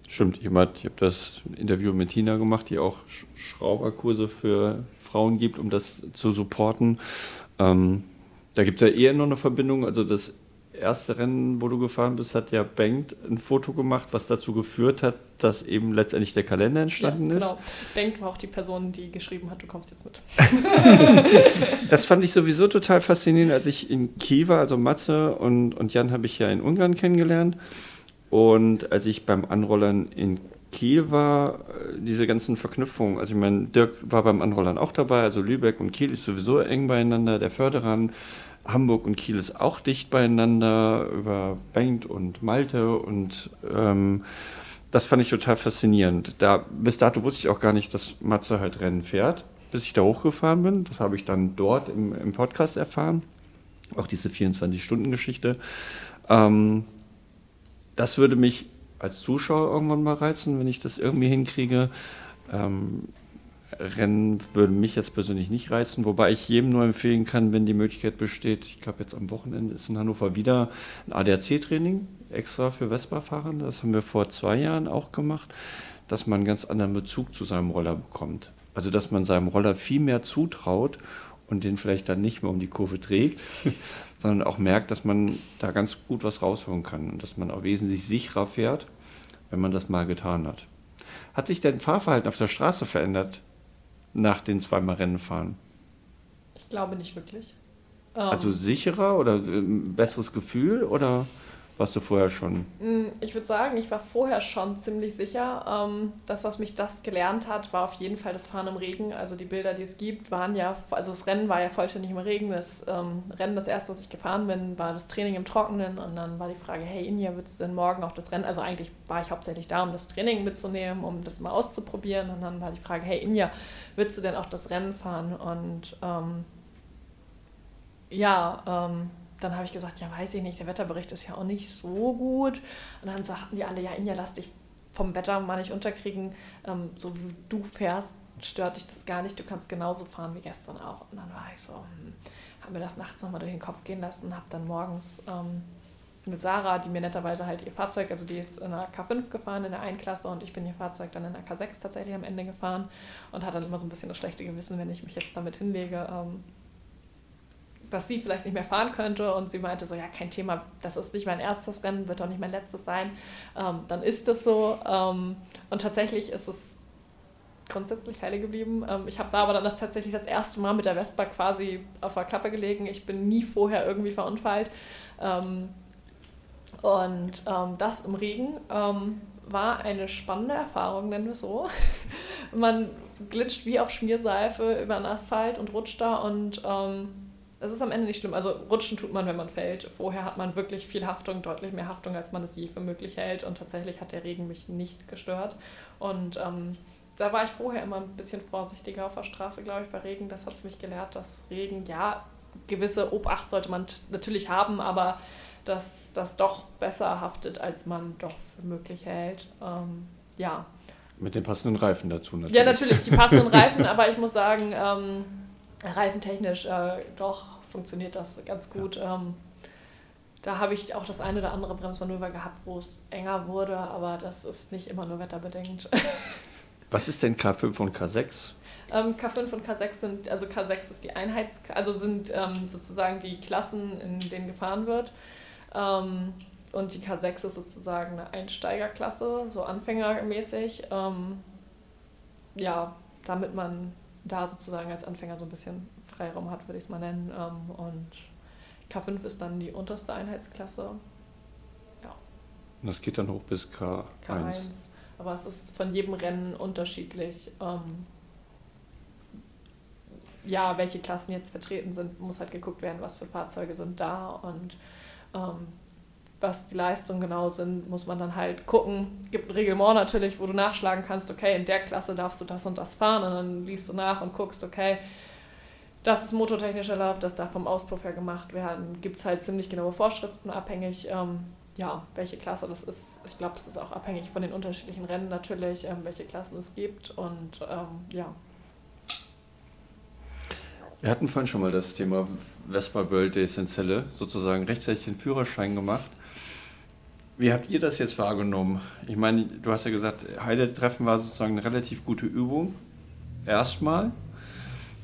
Stimmt, ich habe das Interview mit Tina gemacht, die auch Schrauberkurse für Frauen gibt, um das zu supporten. Ähm, da gibt es ja eher noch eine Verbindung. Also das erste Rennen, wo du gefahren bist, hat ja Bengt ein Foto gemacht, was dazu geführt hat, dass eben letztendlich der Kalender entstanden ja, genau. ist. Genau. Bengt war auch die Person, die geschrieben hat, du kommst jetzt mit. das fand ich sowieso total faszinierend, als ich in Kiel war, also Matze und, und Jan habe ich ja in Ungarn kennengelernt. Und als ich beim Anrollern in Kiel war, äh, diese ganzen Verknüpfungen, also ich meine, Dirk war beim Anrollern auch dabei, also Lübeck und Kiel ist sowieso eng beieinander, der Förderan, Hamburg und Kiel ist auch dicht beieinander, über Bengt und Malte und ähm, das fand ich total faszinierend. Da, bis dato wusste ich auch gar nicht, dass Matze halt Rennen fährt, bis ich da hochgefahren bin. Das habe ich dann dort im, im Podcast erfahren. Auch diese 24-Stunden-Geschichte. Ähm, das würde mich als Zuschauer irgendwann mal reizen, wenn ich das irgendwie hinkriege. Ähm, Rennen würden mich jetzt persönlich nicht reizen, wobei ich jedem nur empfehlen kann, wenn die Möglichkeit besteht. Ich glaube, jetzt am Wochenende ist in Hannover wieder ein ADAC-Training extra für Vespa-Fahrer. Das haben wir vor zwei Jahren auch gemacht, dass man einen ganz anderen Bezug zu seinem Roller bekommt. Also, dass man seinem Roller viel mehr zutraut und den vielleicht dann nicht mehr um die Kurve trägt, sondern auch merkt, dass man da ganz gut was rausholen kann und dass man auch wesentlich sicherer fährt, wenn man das mal getan hat. Hat sich dein Fahrverhalten auf der Straße verändert nach den zweimal Rennen fahren? Ich glaube nicht wirklich. Also ähm. sicherer oder ein besseres Gefühl oder? Warst du vorher schon? Mm, ich würde sagen, ich war vorher schon ziemlich sicher. Ähm, das, was mich das gelernt hat, war auf jeden Fall das Fahren im Regen. Also die Bilder, die es gibt, waren ja, also das Rennen war ja vollständig im Regen. Das ähm, Rennen, das erste, was ich gefahren bin, war das Training im Trockenen. Und dann war die Frage, hey Inja, würdest du denn morgen auch das Rennen? Also eigentlich war ich hauptsächlich da, um das Training mitzunehmen, um das mal auszuprobieren. Und dann war die Frage, hey Inja, würdest du denn auch das Rennen fahren? Und ähm, ja, ähm, dann habe ich gesagt, ja, weiß ich nicht, der Wetterbericht ist ja auch nicht so gut. Und dann sagten die alle, ja, Inja, lass dich vom Wetter mal nicht unterkriegen. Ähm, so wie du fährst, stört dich das gar nicht. Du kannst genauso fahren wie gestern auch. Und dann war ich so, hm, habe mir das nachts nochmal durch den Kopf gehen lassen, habe dann morgens ähm, mit Sarah, die mir netterweise halt ihr Fahrzeug, also die ist in der K5 gefahren, in der Einklasse und ich bin ihr Fahrzeug dann in der K6 tatsächlich am Ende gefahren und hat dann immer so ein bisschen das schlechte Gewissen, wenn ich mich jetzt damit hinlege, ähm, dass sie vielleicht nicht mehr fahren könnte und sie meinte so, ja, kein Thema, das ist nicht mein erstes Rennen, wird auch nicht mein letztes sein, ähm, dann ist das so. Ähm, und tatsächlich ist es grundsätzlich heile geblieben. Ähm, ich habe da aber dann das tatsächlich das erste Mal mit der Vespa quasi auf der Klappe gelegen. Ich bin nie vorher irgendwie verunfallt. Ähm, und ähm, das im Regen ähm, war eine spannende Erfahrung, nennen wir es so. Man glitscht wie auf Schmierseife über den Asphalt und rutscht da und es ist am Ende nicht schlimm. Also rutschen tut man, wenn man fällt. Vorher hat man wirklich viel Haftung, deutlich mehr Haftung, als man es je für möglich hält. Und tatsächlich hat der Regen mich nicht gestört. Und ähm, da war ich vorher immer ein bisschen vorsichtiger auf der Straße, glaube ich, bei Regen. Das hat es mich gelehrt, dass Regen, ja, gewisse Obacht sollte man natürlich haben, aber dass das doch besser haftet, als man doch für möglich hält. Ähm, ja. Mit den passenden Reifen dazu natürlich. Ja, natürlich, die passenden Reifen, aber ich muss sagen, ähm, reifentechnisch äh, doch funktioniert das ganz gut. Ja. Ähm, da habe ich auch das eine oder andere Bremsmanöver gehabt, wo es enger wurde, aber das ist nicht immer nur wetterbedingt. Was ist denn K5 und K6? Ähm, K5 und K6 sind, also K6 ist die Einheits, also sind ähm, sozusagen die Klassen, in denen gefahren wird. Ähm, und die K6 ist sozusagen eine Einsteigerklasse, so anfängermäßig. Ähm, ja, damit man da sozusagen als Anfänger so ein bisschen Freiraum hat, würde ich es mal nennen. Ähm, und K5 ist dann die unterste Einheitsklasse. Ja. Und das geht dann hoch bis K1. K1. Aber es ist von jedem Rennen unterschiedlich. Ähm, ja, welche Klassen jetzt vertreten sind, muss halt geguckt werden, was für Fahrzeuge sind da und ähm, was die Leistungen genau sind, muss man dann halt gucken. Es gibt ein Reglement natürlich, wo du nachschlagen kannst, okay, in der Klasse darfst du das und das fahren und dann liest du nach und guckst, okay, das ist motortechnisch erlaubt, das darf vom Auspuff her gemacht werden. Gibt es halt ziemlich genaue Vorschriften, abhängig, ähm, ja, welche Klasse das ist. Ich glaube, es ist auch abhängig von den unterschiedlichen Rennen natürlich, ähm, welche Klassen es gibt und ähm, ja. Wir hatten vorhin schon mal das Thema Vespa World Days in Celle, sozusagen rechtzeitig den Führerschein gemacht. Wie habt ihr das jetzt wahrgenommen? Ich meine, du hast ja gesagt, Heide-Treffen war sozusagen eine relativ gute Übung. Erstmal.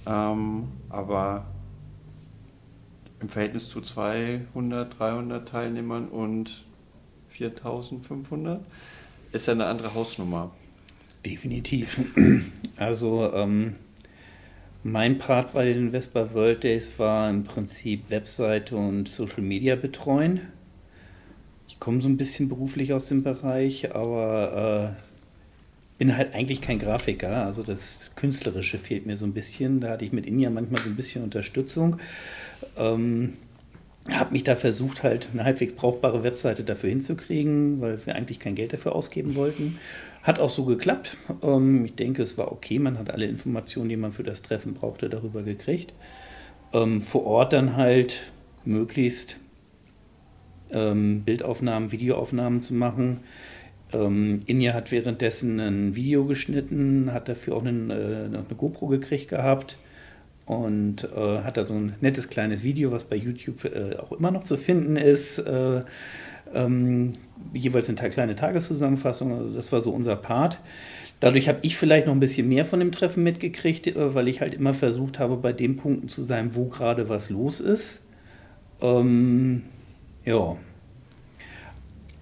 Ähm, aber im Verhältnis zu 200, 300 Teilnehmern und 4500 ist ja eine andere Hausnummer. Definitiv. Also ähm, mein Part bei den Vespa World Days war im Prinzip Webseite und Social Media betreuen. Ich komme so ein bisschen beruflich aus dem Bereich, aber äh, bin halt eigentlich kein Grafiker. Also das Künstlerische fehlt mir so ein bisschen. Da hatte ich mit Inja manchmal so ein bisschen Unterstützung. Ähm, habe mich da versucht, halt eine halbwegs brauchbare Webseite dafür hinzukriegen, weil wir eigentlich kein Geld dafür ausgeben wollten. Hat auch so geklappt. Ähm, ich denke, es war okay. Man hat alle Informationen, die man für das Treffen brauchte, darüber gekriegt. Ähm, vor Ort dann halt möglichst ähm, Bildaufnahmen, Videoaufnahmen zu machen. Ähm, Inja hat währenddessen ein Video geschnitten, hat dafür auch einen, äh, eine GoPro gekriegt gehabt und äh, hat da so ein nettes kleines Video, was bei YouTube äh, auch immer noch zu finden ist. Äh, ähm, jeweils eine kleine Tageszusammenfassung, also das war so unser Part. Dadurch habe ich vielleicht noch ein bisschen mehr von dem Treffen mitgekriegt, äh, weil ich halt immer versucht habe, bei den Punkten zu sein, wo gerade was los ist. Ähm, ja.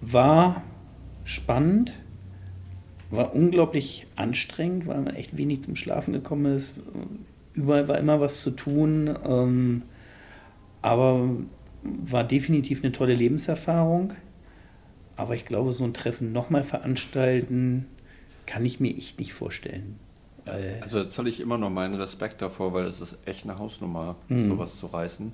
War spannend, war unglaublich anstrengend, weil man echt wenig zum Schlafen gekommen ist. Überall war immer was zu tun. Ähm, aber war definitiv eine tolle Lebenserfahrung. Aber ich glaube, so ein Treffen nochmal veranstalten, kann ich mir echt nicht vorstellen. also zoll ich immer noch meinen Respekt davor, weil es ist echt eine Hausnummer, mhm. sowas zu reißen.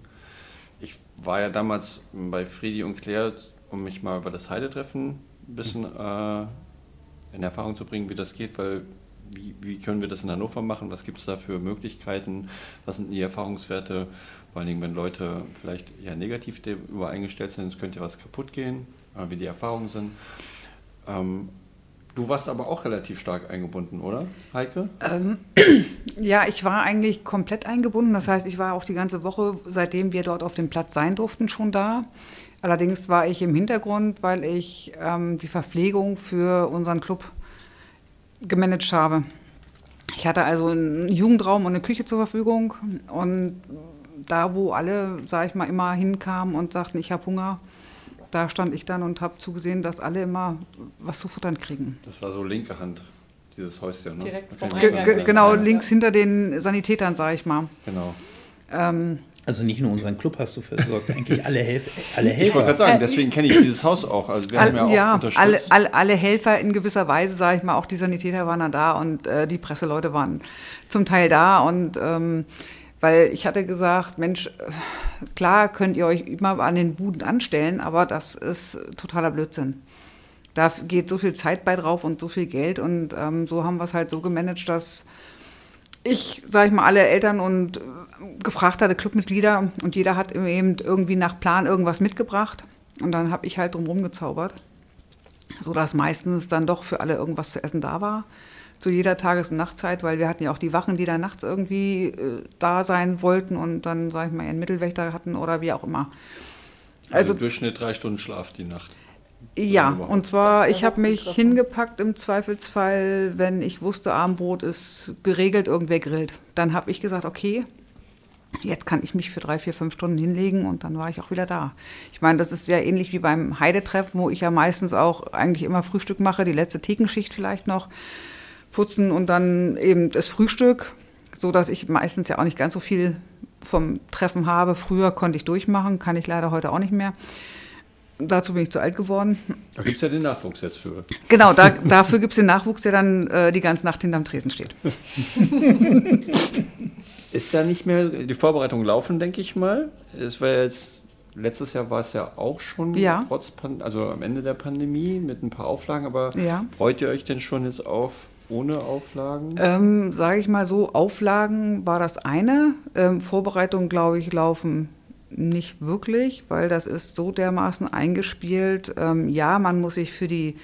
Ich war ja damals bei Friedi und Claire, um mich mal über das Heidetreffen ein bisschen äh, in Erfahrung zu bringen, wie das geht, weil wie, wie können wir das in Hannover machen, was gibt es da für Möglichkeiten, was sind die Erfahrungswerte, vor allen Dingen, wenn Leute vielleicht eher negativ übereingestellt sind, es könnte ja was kaputt gehen, äh, wie die Erfahrungen sind. Ähm, Du warst aber auch relativ stark eingebunden, oder, Heike? Ähm, ja, ich war eigentlich komplett eingebunden. Das heißt, ich war auch die ganze Woche, seitdem wir dort auf dem Platz sein durften, schon da. Allerdings war ich im Hintergrund, weil ich ähm, die Verpflegung für unseren Club gemanagt habe. Ich hatte also einen Jugendraum und eine Küche zur Verfügung. Und da, wo alle, sag ich mal, immer hinkamen und sagten, ich habe Hunger, da stand ich dann und habe zugesehen, dass alle immer was zu futtern kriegen. Das war so linke Hand, dieses Häuschen, ne? Direkt vom Ge genau, links hinter den Sanitätern, sage ich mal. Genau. Ähm, also nicht nur unseren Club hast du versorgt, eigentlich alle, Helf alle Helfer. Ich wollte gerade sagen, äh, deswegen kenne ich dieses Haus auch. Also wir all, haben ja auch ja, unterstützt. Alle, alle, alle, Helfer in gewisser Weise, sage ich mal, auch die Sanitäter waren dann da und äh, die Presseleute waren zum Teil da und ähm, weil ich hatte gesagt, Mensch, klar könnt ihr euch immer an den Buden anstellen, aber das ist totaler Blödsinn. Da geht so viel Zeit bei drauf und so viel Geld und ähm, so haben wir es halt so gemanagt, dass ich, sage ich mal, alle Eltern und äh, gefragt hatte, Clubmitglieder und jeder hat eben irgendwie nach Plan irgendwas mitgebracht und dann habe ich halt drumherum gezaubert, sodass meistens dann doch für alle irgendwas zu essen da war zu jeder Tages- und Nachtzeit, weil wir hatten ja auch die Wachen, die da nachts irgendwie äh, da sein wollten und dann, sag ich mal, ihren Mittelwächter hatten oder wie auch immer. Also, also Durchschnitt drei Stunden Schlaf die Nacht. Ja, und zwar, ich habe mich hingepackt im Zweifelsfall, wenn ich wusste, Abendbrot ist geregelt, irgendwer grillt. Dann habe ich gesagt, okay, jetzt kann ich mich für drei, vier, fünf Stunden hinlegen und dann war ich auch wieder da. Ich meine, das ist ja ähnlich wie beim Heidetreffen, wo ich ja meistens auch eigentlich immer Frühstück mache, die letzte Thekenschicht vielleicht noch putzen und dann eben das Frühstück, so dass ich meistens ja auch nicht ganz so viel vom Treffen habe. Früher konnte ich durchmachen, kann ich leider heute auch nicht mehr. Dazu bin ich zu alt geworden. Da gibt es ja den Nachwuchs jetzt für. Genau, da, dafür gibt es den Nachwuchs, der dann äh, die ganze Nacht hinterm Tresen steht. Ist ja nicht mehr, die Vorbereitungen laufen, denke ich mal. Es war jetzt, letztes Jahr war es ja auch schon, ja. trotz, also am Ende der Pandemie mit ein paar Auflagen, aber ja. freut ihr euch denn schon jetzt auf ohne Auflagen? Ähm, Sage ich mal so, Auflagen war das eine. Ähm, Vorbereitungen, glaube ich, laufen nicht wirklich, weil das ist so dermaßen eingespielt. Ähm, ja, man muss sich für die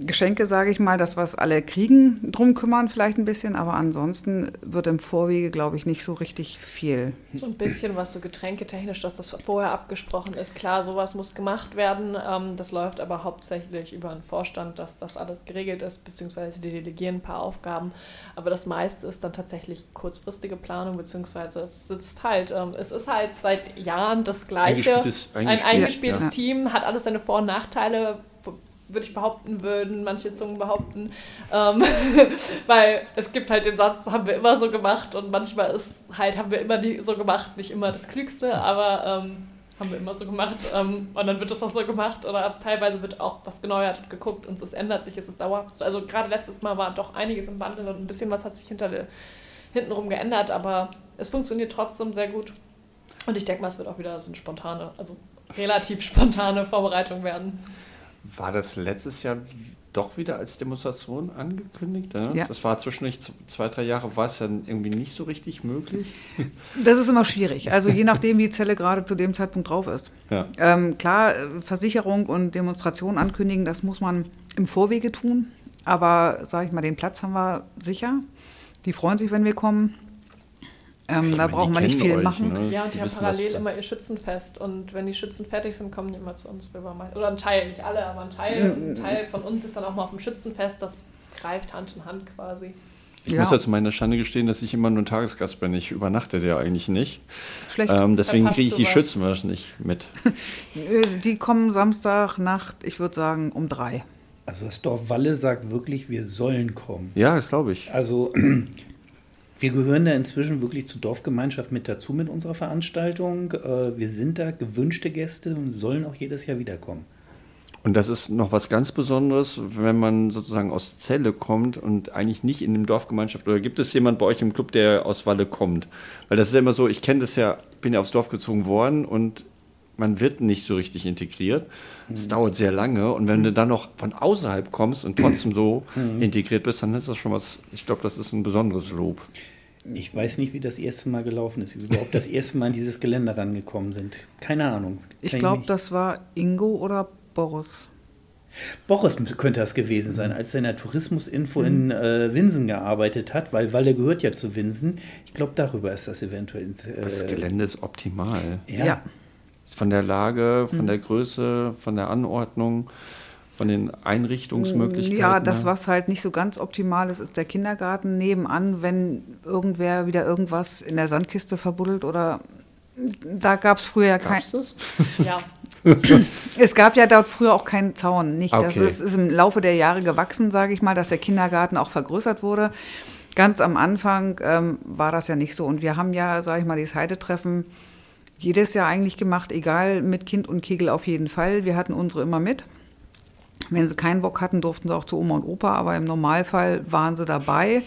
Geschenke, sage ich mal, das, was alle kriegen, drum kümmern vielleicht ein bisschen, aber ansonsten wird im Vorwege, glaube ich, nicht so richtig viel. So ein bisschen was so getränketechnisch, dass das vorher abgesprochen ist. Klar, sowas muss gemacht werden. Ähm, das läuft aber hauptsächlich über einen Vorstand, dass das alles geregelt ist, beziehungsweise die delegieren ein paar Aufgaben. Aber das meiste ist dann tatsächlich kurzfristige Planung, beziehungsweise es sitzt halt, ähm, es ist halt seit Jahren das Gleiche. Eingespieltes, eingespielt, ein eingespieltes ja. Team, hat alles seine Vor- und Nachteile würde ich behaupten, würden manche Zungen behaupten. Ähm, weil es gibt halt den Satz, haben wir immer so gemacht und manchmal ist halt, haben wir immer so gemacht, nicht immer das Klügste, aber ähm, haben wir immer so gemacht ähm, und dann wird das auch so gemacht oder teilweise wird auch was geneuert und geguckt und es ändert sich, es ist dauerhaft. Also gerade letztes Mal war doch einiges im Wandel und ein bisschen was hat sich hinter der, hintenrum geändert, aber es funktioniert trotzdem sehr gut und ich denke mal, es wird auch wieder so eine spontane, also relativ spontane Vorbereitung werden. War das letztes Jahr doch wieder als Demonstration angekündigt? Ne? Ja. Das war zwischendurch zwei, drei Jahre, war es dann irgendwie nicht so richtig möglich? Das ist immer schwierig. Also je nachdem, wie die Zelle gerade zu dem Zeitpunkt drauf ist. Ja. Ähm, klar, Versicherung und Demonstration ankündigen, das muss man im Vorwege tun. Aber sage ich mal, den Platz haben wir sicher. Die freuen sich, wenn wir kommen. Ähm, da brauchen wir nicht viel euch, machen. Ne? Ja, und die, die haben parallel immer ihr Schützenfest. Und wenn die Schützen fertig sind, kommen die immer zu uns rüber. Oder ein Teil, nicht alle, aber ein Teil. Ein Teil von uns ist dann auch mal auf dem Schützenfest. Das greift Hand in Hand quasi. Ich Ja. muss ja zu meiner Schande gestehen, dass ich immer nur ein Tagesgast bin. Ich übernachte ja eigentlich nicht. Schlecht. Ähm, deswegen kriege ich die was. Schützen wahrscheinlich mit. Äh, Die kommen Samstag Nacht, ich würde sagen, um drei. Also das Dorf Walle sagt wirklich, wir sollen kommen. Ja, das glaube ich. Also wir gehören da inzwischen wirklich zur Dorfgemeinschaft mit dazu mit unserer Veranstaltung. Äh, Wir sind da gewünschte Gäste und sollen auch jedes Jahr wiederkommen. Und das ist noch was ganz Besonderes, wenn man sozusagen aus Celle kommt und eigentlich nicht in dem Dorfgemeinschaft. Oder gibt es jemand bei euch im Club, der aus Walle kommt? Weil das ist ja immer so, ich kenne das ja, ich bin ja aufs Dorf gezogen worden und man wird nicht so richtig integriert. Es dauert sehr lange und wenn du dann noch von außerhalb kommst und trotzdem so integriert bist, dann ist das schon was, ich glaube, das ist ein besonderes Lob. Ich weiß nicht, wie das erste Mal gelaufen ist, wie wir überhaupt das erste Mal an dieses Gelände rangekommen sind. Keine Ahnung. Ich glaube, das war Ingo oder Boris. Boris könnte das gewesen sein, als er in der Tourismusinfo in äh, Winsen gearbeitet hat, weil Walle gehört ja zu Winsen. Ich glaube, darüber ist das eventuell. Äh, das Gelände ist optimal. Ja. Ja. Von der Lage, von der Größe, von der Anordnung, von den Einrichtungsmöglichkeiten. Ja, das, was halt nicht so ganz optimal ist, ist der Kindergarten nebenan, wenn irgendwer wieder irgendwas in der Sandkiste verbuddelt oder da gab es früher ja kein. Gab's das? Ja, Es gab ja dort früher auch keinen Zaun. Nicht? Das Okay. ist, ist im Laufe der Jahre gewachsen, sage ich mal, dass der Kindergarten auch vergrößert wurde. Ganz am Anfang ähm, war das ja nicht so. Und wir haben ja, sage ich mal, dieses Heidetreffen jedes Jahr eigentlich gemacht, egal mit Kind und Kegel auf jeden Fall. Wir hatten unsere immer mit. Wenn sie keinen Bock hatten, durften sie auch zu Oma und Opa, aber im Normalfall waren sie dabei.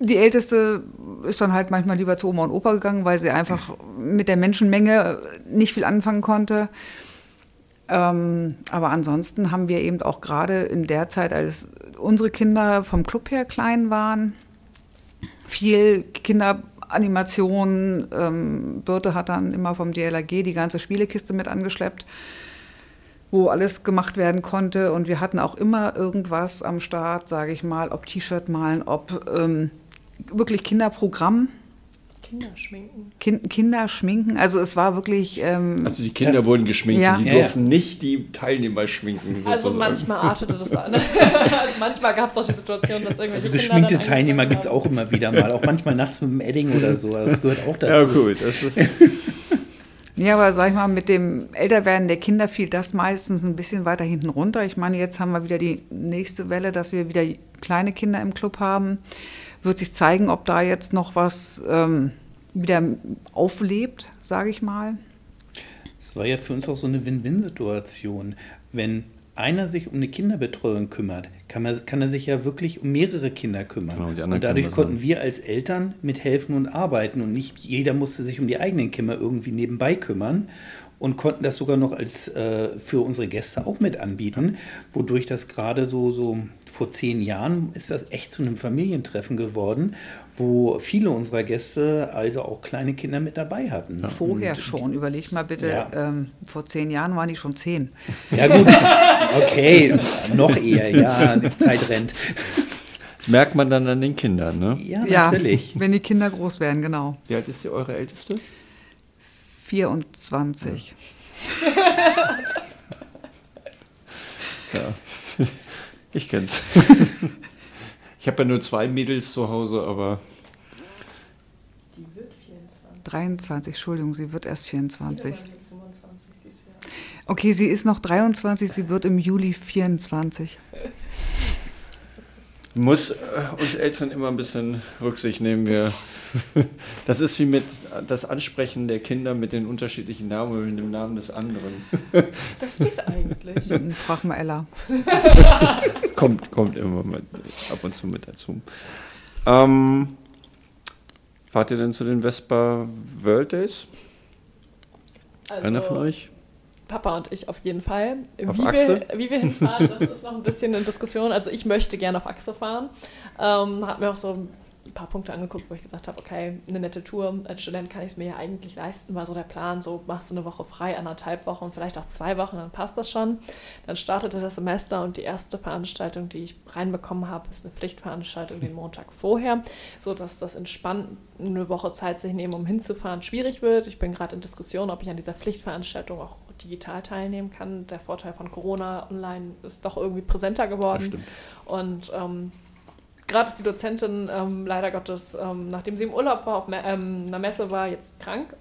Die Älteste ist dann halt manchmal lieber zu Oma und Opa gegangen, weil sie einfach mit der Menschenmenge nicht viel anfangen konnte. Ähm, aber ansonsten haben wir eben auch gerade in der Zeit, als unsere Kinder vom Club her klein waren, viel Kinderanimation. Ähm, Birte hat dann immer vom DLRG die ganze Spielekiste mit angeschleppt, wo alles gemacht werden konnte. Und wir hatten auch immer irgendwas am Start, sage ich mal, ob T-Shirt malen, ob ähm, wirklich Kinderprogramm, Kinder schminken. kind, Kinder schminken. Also es war wirklich. Ähm, Also die Kinder Das- wurden geschminkt, Ja. die Ja, durften nicht die Teilnehmer schminken. Also sozusagen. manchmal artete das an. also manchmal gab es auch die Situation, dass irgendwelche Also Kinder geschminkte dann Teilnehmer gibt es auch immer wieder mal, auch manchmal nachts mit dem Edding oder so. Das gehört auch Ja dazu. gut, das ist Ja, aber sag ich mal, mit dem Älterwerden der Kinder fiel das meistens ein bisschen weiter hinten runter. Ich meine, jetzt haben wir wieder die nächste Welle, dass wir wieder kleine Kinder im Club haben. Wird sich zeigen, ob da jetzt noch was ähm, wieder auflebt, sage ich mal. Es war ja für uns auch so eine Win-Win-Situation. Wenn einer sich um eine Kinderbetreuung kümmert, kann, man, kann er sich ja wirklich um mehrere Kinder kümmern. Genau, anderen und dadurch konnten machen. wir als Eltern mithelfen und arbeiten und nicht jeder musste sich um die eigenen Kinder irgendwie nebenbei kümmern und konnten das sogar noch als äh, für unsere Gäste auch mit anbieten, wodurch das gerade so, so vor zehn Jahren ist das echt zu einem Familientreffen geworden, wo viele unserer Gäste also auch kleine Kinder mit dabei hatten. Vorher Und- schon. Überlegt mal bitte, Ja. ähm, vor zehn Jahren waren die schon zehn. Ja gut, okay, noch eher, ja, die Zeit rennt. das merkt man dann an den Kindern, ne? Ja, natürlich. wenn die Kinder groß werden, genau. Wie alt ist die eure Älteste? 24. Ja. Ich kenn's. Ich habe ja nur zwei Mädels zu Hause, aber Die wird 24. 23, Entschuldigung, sie wird erst 24. Die wird 25 dieses Jahr. Okay, sie ist noch 23, sie wird im Juli 24. muss äh, uns Älteren immer ein bisschen Rücksicht nehmen. Wir, das ist wie mit das Ansprechen der Kinder mit den unterschiedlichen Namen und mit dem Namen des anderen. Das geht eigentlich. Frag mal Ella. kommt, kommt immer mit, ab und zu mit dazu. Ähm, fahrt ihr denn zu den Vespa World Days? Also, Einer von euch? Papa und ich auf jeden Fall. Auf wie, Achse? Wir, wie wir hinfahren, das ist noch ein bisschen eine Diskussion. Also ich möchte gerne auf Achse fahren. Ähm, habe mir auch so ein paar Punkte angeguckt, wo ich gesagt habe, okay, eine nette Tour. Als Student kann ich es mir ja eigentlich leisten, war so der Plan, so machst du eine Woche frei, anderthalb Wochen und vielleicht auch zwei Wochen, dann passt das schon. Dann startete das Semester und die erste Veranstaltung, die ich reinbekommen habe, ist eine Pflichtveranstaltung den Montag vorher, sodass das entspannt eine Woche Zeit sich nehmen, um hinzufahren, schwierig wird. Ich bin gerade in Diskussion, ob ich an dieser Pflichtveranstaltung auch digital teilnehmen kann. Der Vorteil von Corona online ist doch irgendwie präsenter geworden. Und ähm, gerade ist die Dozentin ähm, leider Gottes, ähm, nachdem sie im Urlaub war, auf Me ähm, einer Messe war, jetzt krank.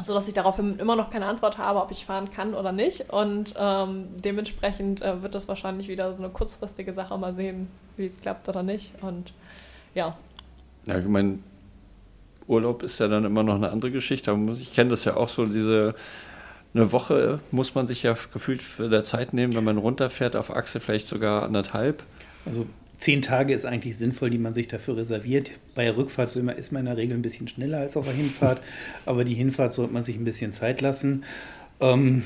Sodass ich daraufhin immer noch keine Antwort habe, ob ich fahren kann oder nicht. Und ähm, dementsprechend äh, wird das wahrscheinlich wieder so eine kurzfristige Sache. Mal sehen, wie es klappt oder nicht. Und ja. Ja, ich meine, Urlaub ist ja dann immer noch eine andere Geschichte. Aber ich kenne das ja auch so, diese eine Woche muss man sich ja gefühlt für der Zeit nehmen, wenn man runterfährt auf Achse, vielleicht sogar anderthalb. Also zehn Tage ist eigentlich sinnvoll, die man sich dafür reserviert. Bei der Rückfahrt man, ist man in der Regel ein bisschen schneller als auf der Hinfahrt, aber die Hinfahrt sollte man sich ein bisschen Zeit lassen. Ähm,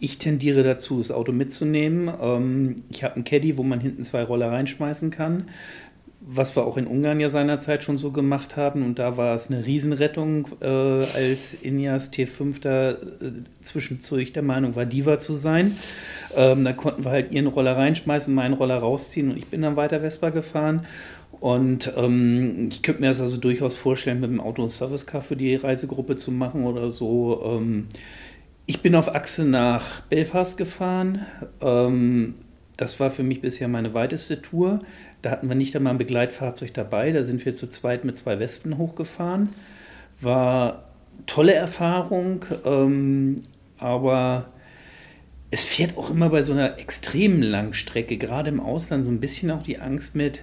ich tendiere dazu, das Auto mitzunehmen. Ähm, ich habe einen Caddy, wo man hinten zwei Roller reinschmeißen kann was wir auch in Ungarn ja seinerzeit schon so gemacht haben. Und da war es eine Riesenrettung, äh, als Ineas T5 da äh, zwischendurch der Meinung war, Diva zu sein. Ähm, da konnten wir halt ihren Roller reinschmeißen, meinen Roller rausziehen und ich bin dann weiter Vespa gefahren. Und ähm, ich könnte mir das also durchaus vorstellen, mit dem Auto und Service Car für die Reisegruppe zu machen oder so. Ähm, ich bin auf Achse nach Belfast gefahren. Ähm, das war für mich bisher meine weiteste Tour. Da hatten wir nicht einmal ein Begleitfahrzeug dabei. Da sind wir zu zweit mit zwei Wespen hochgefahren. War tolle Erfahrung, ähm, aber es fährt auch immer bei so einer extremen Langstrecke, gerade im Ausland, so ein bisschen auch die Angst mit,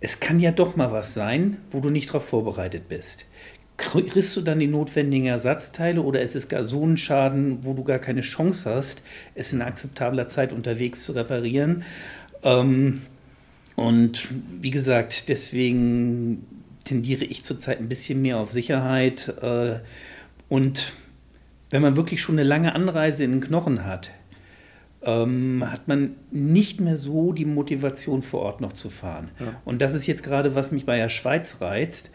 es kann ja doch mal was sein, wo du nicht darauf vorbereitet bist. Kriegst du dann die notwendigen Ersatzteile oder ist es gar so ein Schaden, wo du gar keine Chance hast, es in akzeptabler Zeit unterwegs zu reparieren? Ähm, und wie gesagt, deswegen tendiere ich zurzeit ein bisschen mehr auf Sicherheit. Äh, und wenn man wirklich schon eine lange Anreise in den Knochen hat, ähm, hat man nicht mehr so die Motivation vor Ort noch zu fahren. Ja. Und das ist jetzt gerade, was mich bei der Schweiz reizt,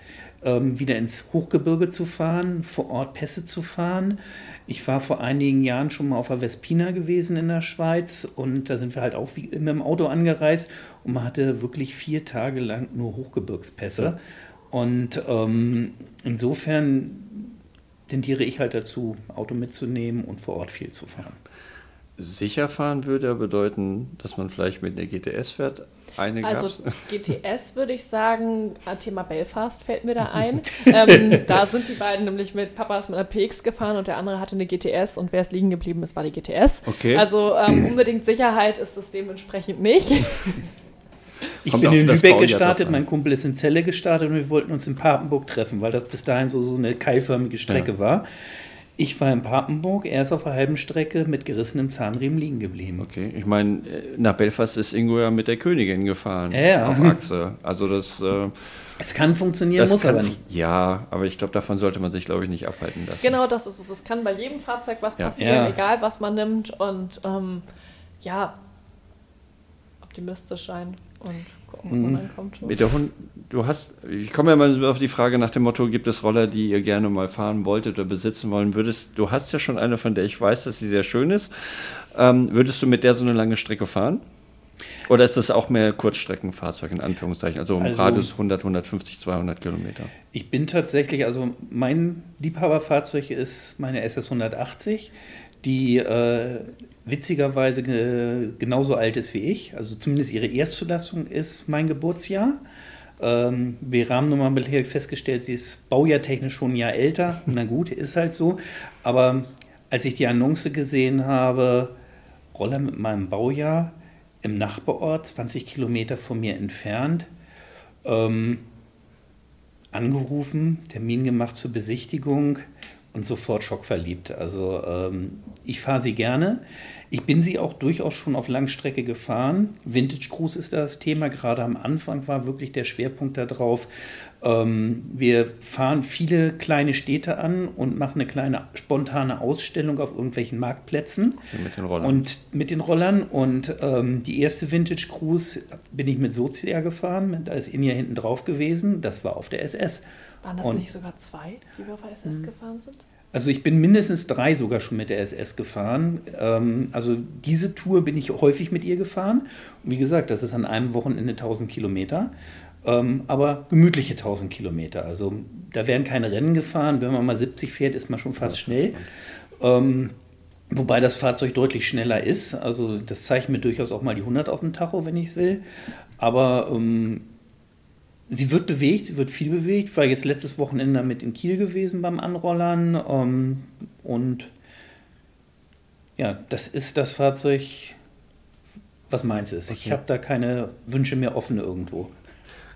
ähm, wieder ins Hochgebirge zu fahren, vor Ort Pässe zu fahren. Ich war vor einigen Jahren schon mal auf der Vespina gewesen in der Schweiz und da sind wir halt auch wie immer im Auto angereist und man hatte wirklich vier Tage lang nur Hochgebirgspässe. Ja. Und ähm, insofern tendiere ich halt dazu, Auto mitzunehmen und vor Ort viel zu fahren. Sicher fahren würde bedeuten, dass man vielleicht mit einer GTS fährt, eine also GTS würde ich sagen, Thema Belfast fällt mir da ein. ähm, da sind die beiden nämlich mit Papas mit einer PX gefahren und der andere hatte eine GTS und wer es liegen geblieben ist, war die GTS. Okay. Also ähm, unbedingt Sicherheit ist es dementsprechend nicht. Ich Kommt bin in Lübeck gestartet, mein Kumpel ist in Celle gestartet und wir wollten uns in Papenburg treffen, weil das bis dahin so, so eine keilförmige Strecke ja. war. Ich war in Papenburg, er ist auf der halben Strecke mit gerissenem Zahnriemen liegen geblieben. Okay, ich meine, äh, nach Belfast ist Ingo ja mit der Königin gefahren. Ja. Auf Achse. Also das. Äh, es kann funktionieren, das muss kann, aber nicht. Ja, aber ich glaube, davon sollte man sich, glaube ich, nicht abhalten lassen. Genau, das ist es. Es kann bei jedem Fahrzeug was ja. passieren, ja. egal was man nimmt. Und ähm, ja, optimistisch sein und gucken, man mhm. ankommt. Mit der Hund, du hast, ich komme ja mal auf die Frage nach dem Motto, gibt es Roller, die ihr gerne mal fahren wolltet oder besitzen wollen würdest? Du hast ja schon eine, von der ich weiß, dass sie sehr schön ist. Ähm, würdest du mit der so eine lange Strecke fahren? Oder ist das auch mehr Kurzstreckenfahrzeug in Anführungszeichen, also, also Radius 100, 150, 200 Kilometer? Ich bin tatsächlich, also mein Liebhaberfahrzeug ist meine SS 180, die äh, witzigerweise äh, genauso alt ist wie ich. Also zumindest ihre Erstzulassung ist mein Geburtsjahr. Ähm, wir haben nochmal festgestellt, sie ist baujahrtechnisch schon ein Jahr älter. Na gut, ist halt so. Aber als ich die Annonce gesehen habe, Roller mit meinem Baujahr im Nachbarort, 20 Kilometer von mir entfernt, ähm, angerufen, Termin gemacht zur Besichtigung und sofort schockverliebt. Also ähm, ich fahre sie gerne. Ich bin sie auch durchaus schon auf Langstrecke gefahren. Vintage Cruise ist das Thema. Gerade am Anfang war wirklich der Schwerpunkt darauf. Ähm, wir fahren viele kleine Städte an und machen eine kleine spontane Ausstellung auf irgendwelchen Marktplätzen. Mit den Rollern. Und mit den Rollern. Und ähm, die erste Vintage Cruise bin ich mit Sozia gefahren. Da ist Inja hinten drauf gewesen. Das war auf der SS. Waren das und, nicht sogar zwei, die wir auf der SS hm. gefahren sind? Also ich bin mindestens drei sogar schon mit der SS gefahren. Ähm, also diese Tour bin ich häufig mit ihr gefahren. Und wie gesagt, das ist an einem Wochenende 1000 Kilometer. Ähm, aber gemütliche 1000 Kilometer. Also da werden keine Rennen gefahren. Wenn man mal 70 fährt, ist man schon fast schnell. Ähm, Wobei das Fahrzeug deutlich schneller ist. Also das zeigt mir durchaus auch mal die 100 auf dem Tacho, wenn ich es will. Aber ähm, sie wird bewegt, sie wird viel bewegt. Ich war jetzt letztes Wochenende damit in Kiel gewesen beim Anrollern. Ähm, und ja, das ist das Fahrzeug, was meins ist. Okay. Ich habe da keine Wünsche mehr offen irgendwo.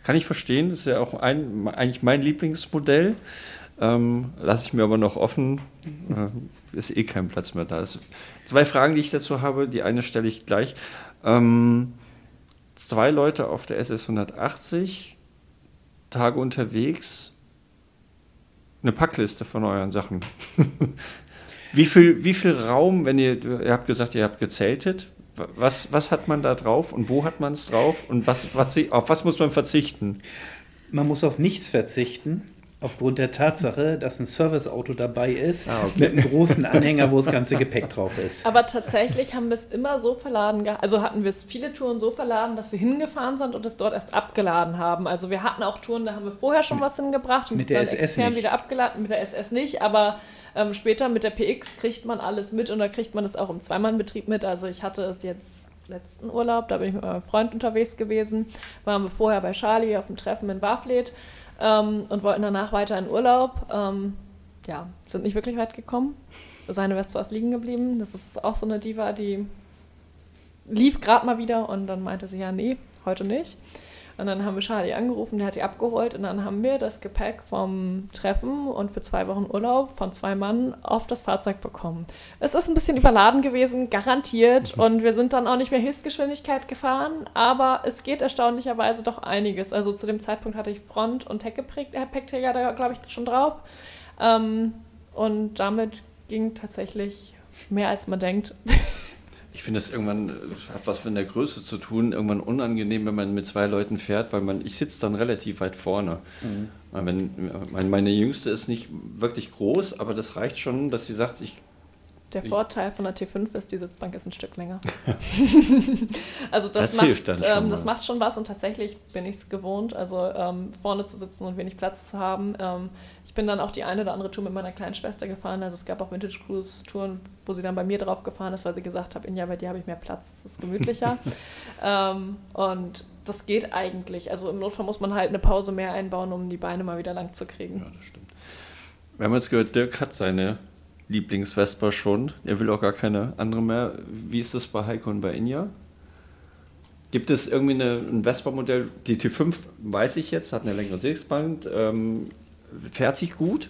Kann ich verstehen, das ist ja auch ein, eigentlich mein Lieblingsmodell. Ähm, Lasse ich mir aber noch offen. Äh, ist eh kein Platz mehr da. Ist zwei Fragen, die ich dazu habe. Die eine stelle ich gleich. Ähm, zwei Leute auf der SS 180, Tage unterwegs, eine Packliste von euren Sachen. wie, viel, wie viel Raum, wenn ihr, ihr habt gesagt, ihr habt gezeltet, was, was hat man da drauf und wo hat man es drauf und was, auf was muss man verzichten? Man muss auf nichts verzichten aufgrund der Tatsache, dass ein Serviceauto dabei ist ah, okay. mit einem großen Anhänger, wo das ganze Gepäck drauf ist. Aber tatsächlich haben wir es immer so verladen, also hatten wir es viele Touren so verladen, dass wir hingefahren sind und es dort erst abgeladen haben. Also wir hatten auch Touren, da haben wir vorher schon was hingebracht und mit der dann SS extern nicht. wieder abgeladen, mit der SS nicht, aber ähm, später mit der PX kriegt man alles mit und da kriegt man es auch im Zweimannbetrieb mit. Also ich hatte es jetzt letzten Urlaub, da bin ich mit meinem Freund unterwegs gewesen, waren wir vorher bei Charlie auf dem Treffen in Warfleet ähm, und wollten danach weiter in Urlaub. Ähm, ja, sind nicht wirklich weit gekommen. Seine Vespa ist liegen geblieben. Das ist auch so eine Diva, die lief gerade mal wieder und dann meinte sie, ja, nee, heute nicht. Und dann haben wir Charlie angerufen, der hat die abgeholt und dann haben wir das Gepäck vom Treffen und für zwei Wochen Urlaub von zwei Mann auf das Fahrzeug bekommen. Es ist ein bisschen überladen gewesen, garantiert. Und wir sind dann auch nicht mehr Höchstgeschwindigkeit gefahren, aber es geht erstaunlicherweise doch einiges. Also zu dem Zeitpunkt hatte ich Front- und Heckgepäckträger da, glaube ich, schon drauf. Ähm, und damit ging tatsächlich mehr als man denkt. Ich finde es irgendwann, hat was mit der Größe zu tun, irgendwann unangenehm, wenn man mit zwei Leuten fährt, weil man, ich sitze dann relativ weit vorne. Mhm. Wenn, meine Jüngste ist nicht wirklich groß, aber das reicht schon, dass sie sagt, ich der Vorteil von der T5 ist, die Sitzbank ist ein Stück länger. also das, das macht, hilft dann ähm, das macht schon was und tatsächlich bin ich es gewohnt, also ähm, vorne zu sitzen und wenig Platz zu haben. Ähm, ich bin dann auch die eine oder andere Tour mit meiner kleinen Schwester gefahren. Also es gab auch Vintage Cruise Touren, wo sie dann bei mir drauf gefahren ist, weil sie gesagt hat, ja, bei dir habe ich mehr Platz, es ist gemütlicher. Ähm, und das geht eigentlich. Also im Notfall muss man halt eine Pause mehr einbauen, um die Beine mal wieder lang zu kriegen. Ja, das stimmt. Wir haben jetzt gehört, Dirk hat seine Lieblingsvespa schon. Er will auch gar keine andere mehr. Wie ist das bei Heiko und bei Inja? Gibt es irgendwie eine, ein Vespa-Modell? Die T5 weiß ich jetzt, hat eine längere Sitzbank, ähm, fährt sich gut.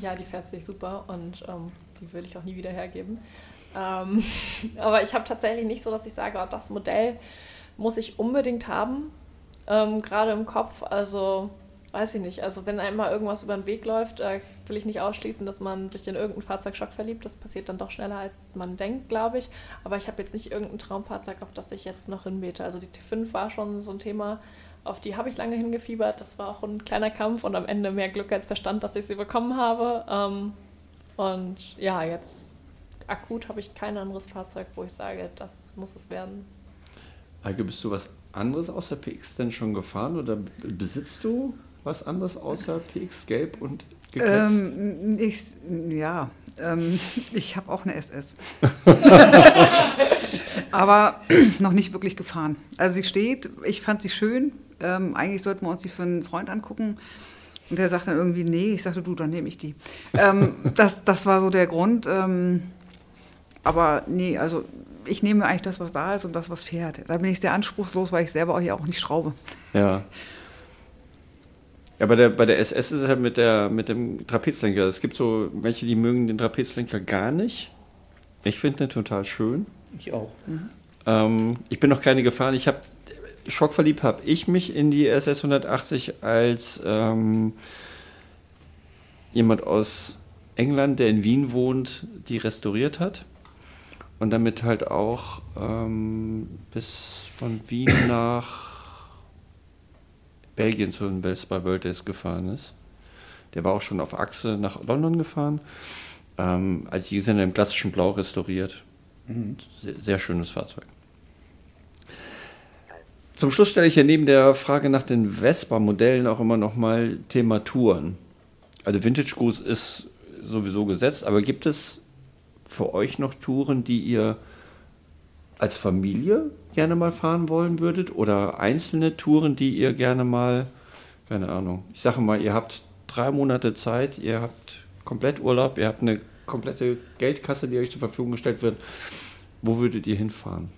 Ja, die fährt sich super und ähm, die würde ich auch nie wieder hergeben. Ähm, aber ich habe tatsächlich nicht so, dass ich sage, oh, das Modell muss ich unbedingt haben, ähm, gerade im Kopf. Also weiß ich nicht. Also wenn einmal irgendwas über den Weg läuft, äh, will ich nicht ausschließen, dass man sich in irgendeinen Fahrzeugschock verliebt. Das passiert dann doch schneller, als man denkt, glaube ich. Aber ich habe jetzt nicht irgendein Traumfahrzeug, auf das ich jetzt noch hinbete. Also die T5 war schon so ein Thema, auf die habe ich lange hingefiebert. Das war auch ein kleiner Kampf und am Ende mehr Glück als Verstand, dass ich sie bekommen habe. Ähm, und ja, jetzt akut habe ich kein anderes Fahrzeug, wo ich sage, das muss es werden. Heike, bist du was anderes außer PX denn schon gefahren oder besitzt du was anderes außer PX Gelb und gekletzt? Ähm, ich, ja, ähm, ich habe auch eine SS. Aber noch nicht wirklich gefahren. Also sie steht, ich fand sie schön. Ähm, eigentlich sollten wir uns die für einen Freund angucken. Und der sagt dann irgendwie, nee, ich sagte, du, dann nehme ich die. ähm, das, das war so der Grund. Ähm, aber nee, also ich nehme eigentlich das, was da ist und das, was fährt. Da bin ich sehr anspruchslos, weil ich selber auch nicht schraube. Ja. Ja, bei der, bei der SS ist es halt mit, der, mit dem Trapezlenker. Es gibt so welche, die mögen den Trapezlenker gar nicht. Ich finde den total schön. Ich auch. Mhm. Ähm, ich bin noch keine gefahren. Ich habe schockverliebt habe ich mich in die SS 180 als ähm, jemand aus England, der in Wien wohnt, die restauriert hat und damit halt auch ähm, bis von Wien nach Belgien zu den Vespa World Days gefahren ist. Der war auch schon auf Achse nach London gefahren. Ähm, als ich gesehen im klassischen Blau restauriert. Mhm. Sehr, sehr, schönes Fahrzeug. Zum Schluss stelle ich ja neben der Frage nach den Vespa-Modellen auch immer noch mal Thema Touren. Also Vintage Cruise ist sowieso gesetzt, aber gibt es für euch noch Touren, die ihr als Familie gerne mal fahren wollen würdet oder einzelne Touren, die ihr gerne mal, keine Ahnung, ich sage mal, ihr habt drei Monate Zeit, ihr habt komplett Urlaub, ihr habt eine komplette Geldkasse, die euch zur Verfügung gestellt wird. Wo würdet ihr hinfahren?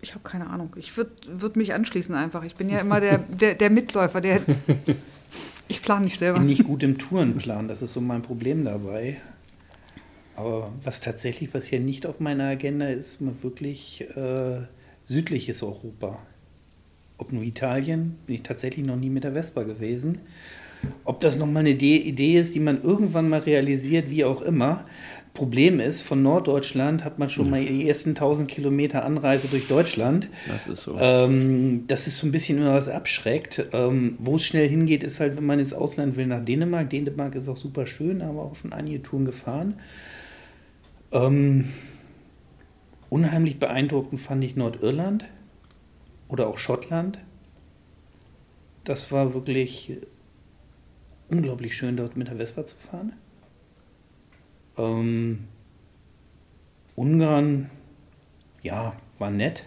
Ich habe keine Ahnung. Ich würde würd mich anschließen einfach. Ich bin ja immer der, der, der Mitläufer, der. Ich plane nicht selber. Ich bin nicht gut im Tourenplan, das ist so mein Problem dabei. Aber was tatsächlich, was hier nicht auf meiner Agenda ist, mal wirklich äh, südliches Europa. Ob nur Italien, bin ich tatsächlich noch nie mit der Vespa gewesen. Ob das nochmal eine Idee ist, die man irgendwann mal realisiert, wie auch immer. Problem ist, von Norddeutschland hat man schon mal die ersten 1000 Kilometer Anreise durch Deutschland. Das ist so. Ähm, das ist so ein bisschen immer was abschreckt. Ähm, Wo es schnell hingeht, ist halt, wenn man ins Ausland will, nach Dänemark. Dänemark ist auch super schön, aber auch schon einige Touren gefahren. Ähm, unheimlich beeindruckend fand ich Nordirland oder auch Schottland. Das war wirklich unglaublich schön, dort mit der Vespa zu fahren. Ähm, Ungarn, ja, war nett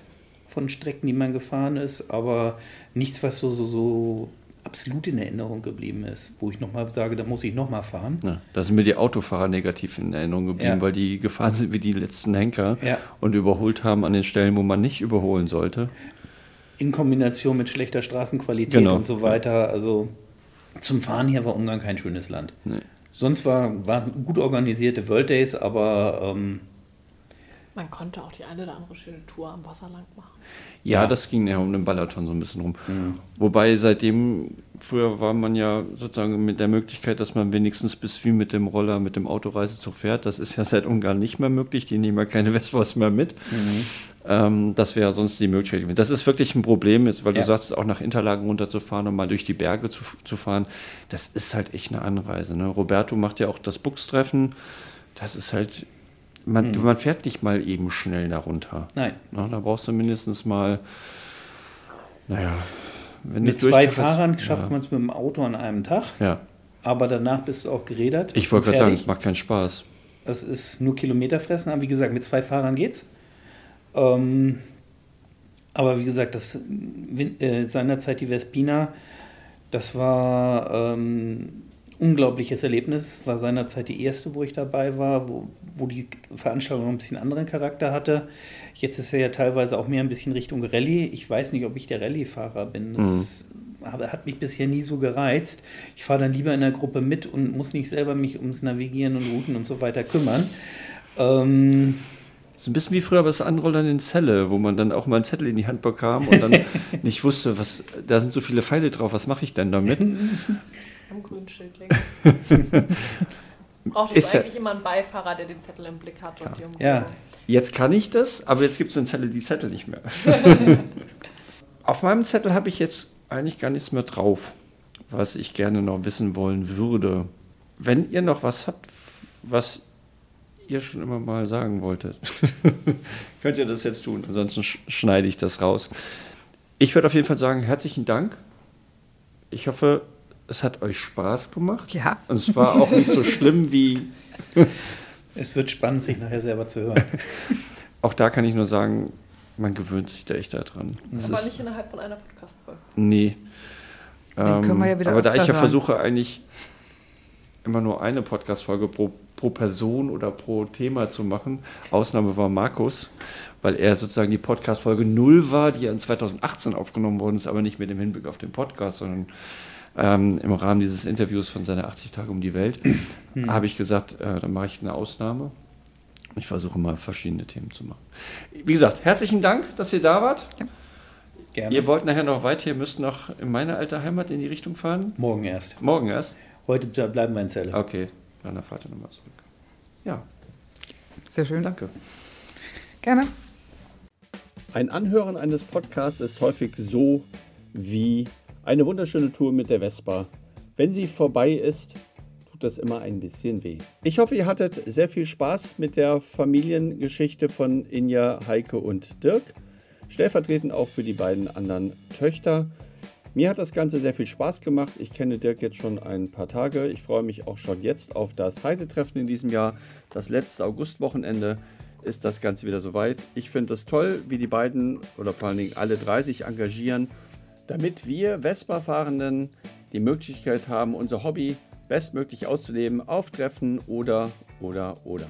von Strecken, die man gefahren ist, aber nichts, was so, so, so absolut in Erinnerung geblieben ist, wo ich nochmal sage, da muss ich nochmal fahren. Ja, da sind mir die Autofahrer negativ in Erinnerung geblieben, Ja. weil die gefahren sind wie die letzten Henker Ja. und überholt haben an den Stellen, wo man nicht überholen sollte. In Kombination mit schlechter Straßenqualität Genau. und so weiter. Also zum Fahren hier war Ungarn kein schönes Land. Nee. Sonst war, waren gut organisierte World Days, aber ähm, Man konnte auch die eine oder andere schöne Tour am Wasser lang machen. Ja, Ja. das ging ja um den Balaton so ein bisschen rum. Wobei seitdem, früher war man ja sozusagen mit der Möglichkeit, dass man wenigstens bis wie mit dem Roller, mit dem Autoreisezug fährt. Das ist ja seit Ungarn nicht mehr möglich. Die nehmen ja keine Vespas mehr mit. Ähm, das wäre sonst die Möglichkeit gewesen. Das ist wirklich ein Problem, jetzt, weil du Ja. sagst, auch nach Interlaken runterzufahren und mal durch die Berge zu, zu fahren. Das ist halt echt eine Anreise. Ne? Roberto macht ja auch das Buchstreffen. Das ist halt, man, man fährt nicht mal eben schnell da runter. nein. Na, da brauchst du mindestens mal, naja, wenn Mit du zwei Fahrern schafft ja. man es mit dem Auto an einem Tag, Ja, aber danach bist du auch gerädert. ich wollte gerade sagen, es macht keinen Spaß. Das ist nur Kilometer fressen, aber wie gesagt, mit zwei Fahrern geht's. Ähm, aber wie gesagt, das äh, seinerzeit die Vespina, das war ähm, unglaubliches Erlebnis. War seinerzeit die erste, wo ich dabei war, wo, wo die Veranstaltung noch ein bisschen anderen Charakter hatte. Jetzt ist er ja teilweise auch mehr ein bisschen Richtung Rallye. Ich weiß nicht, ob ich der Rallye-Fahrer bin. Das habe- hat mich bisher nie so gereizt. Ich fahre dann lieber in der Gruppe mit und muss nicht selber mich ums Navigieren und Routen und so weiter kümmern. Ähm, Das ist ein bisschen wie früher das Anrollern in Zelle, wo man dann auch mal einen Zettel in die Hand bekam und dann nicht wusste, was, da sind so viele Pfeile drauf, was mache ich denn damit? Am grünen Schild. Braucht es Ist ja- eigentlich immer einen Beifahrer, der den Zettel im Blick hat und die Umgebung. Ja. Jetzt kann ich das, aber jetzt gibt es in Zelle die Zettel nicht mehr. Auf meinem Zettel habe ich jetzt eigentlich gar nichts mehr drauf, was ich gerne noch wissen wollen würde. Wenn ihr noch was habt, was ihr schon immer mal sagen wolltet, könnt ihr das jetzt tun. Ansonsten sch schneide ich das raus. Ich würde auf jeden Fall sagen, herzlichen Dank. Ich hoffe, es hat euch Spaß gemacht. Ja. Und es war auch nicht so schlimm wie es wird spannend, sich nachher selber zu hören. Auch da kann ich nur sagen, man gewöhnt sich da echt daran. Das Aber ist, nicht innerhalb von einer Podcast-Folge. nee. Den können wir ja wieder aber da ich ja hören. versuche eigentlich immer nur eine Podcast-Folge pro, pro Person oder pro Thema zu machen, Ausnahme war Markus, weil er sozusagen die Podcast-Folge 0 war, die ja in 2018 aufgenommen worden ist, aber nicht mit dem Hinblick auf den Podcast, sondern ähm, im Rahmen dieses Interviews von seiner 80 Tage um die Welt, habe ich gesagt, äh, dann mache ich eine Ausnahme. Ich versuche mal verschiedene Themen zu machen. Wie gesagt, herzlichen Dank, dass ihr da wart. Gerne. Ihr wollt nachher noch weiter, ihr müsst noch in meine alte Heimat in die Richtung fahren. Morgen erst. Morgen erst. Heute bleiben wir in Zelle. Okay, fahrt ihr nochmal zurück. Ja, Sehr schön. danke. Gerne. Ein Anhören eines Podcasts ist häufig so wie eine wunderschöne Tour mit der Vespa. Wenn sie vorbei ist, tut das immer ein bisschen weh. Ich hoffe, ihr hattet sehr viel Spaß mit der Familiengeschichte von Inja, Heike und Dirk. Stellvertretend auch für die beiden anderen Töchter. Mir hat das Ganze sehr viel Spaß gemacht. Ich kenne Dirk jetzt schon ein paar Tage. Ich freue mich auch schon jetzt auf das Heidetreffen in diesem Jahr. Das letzte Augustwochenende ist das Ganze wieder soweit. Ich finde es toll, wie die beiden oder vor allen Dingen alle drei sich engagieren, damit wir Vespa-Fahrenden die Möglichkeit haben, unser Hobby bestmöglich auszuleben auf Treffen oder, oder, oder.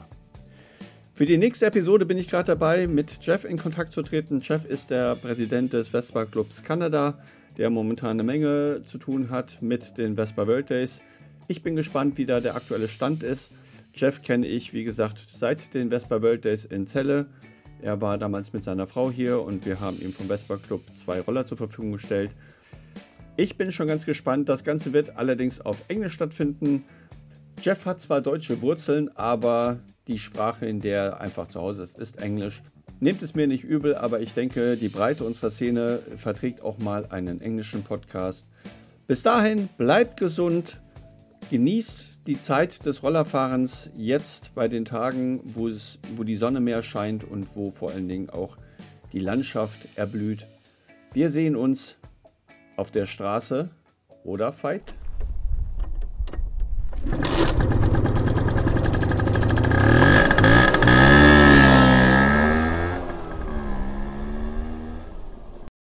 Für die nächste Episode bin ich gerade dabei, mit Jeff in Kontakt zu treten. Jeff ist der Präsident des Vespa Clubs Kanada, der momentan eine Menge zu tun hat mit den Vespa World Days. Ich bin gespannt, wie da der aktuelle Stand ist. Jeff kenne ich, wie gesagt, seit den Vespa World Days in Celle. Er war damals mit seiner Frau hier und wir haben ihm vom Vespa Club zwei Roller zur Verfügung gestellt. Ich bin schon ganz gespannt. Das Ganze wird allerdings auf Englisch stattfinden. Jeff hat zwar deutsche Wurzeln, aber die Sprache, in der er einfach zu Hause ist, ist Englisch. Nehmt es mir nicht übel, aber ich denke, die Breite unserer Szene verträgt auch mal einen englischen Podcast. Bis dahin, bleibt gesund, genießt die Zeit des Rollerfahrens jetzt bei den Tagen, wo, es, wo die Sonne mehr scheint und wo vor allen Dingen auch die Landschaft erblüht. Wir sehen uns auf der Straße oder Fight.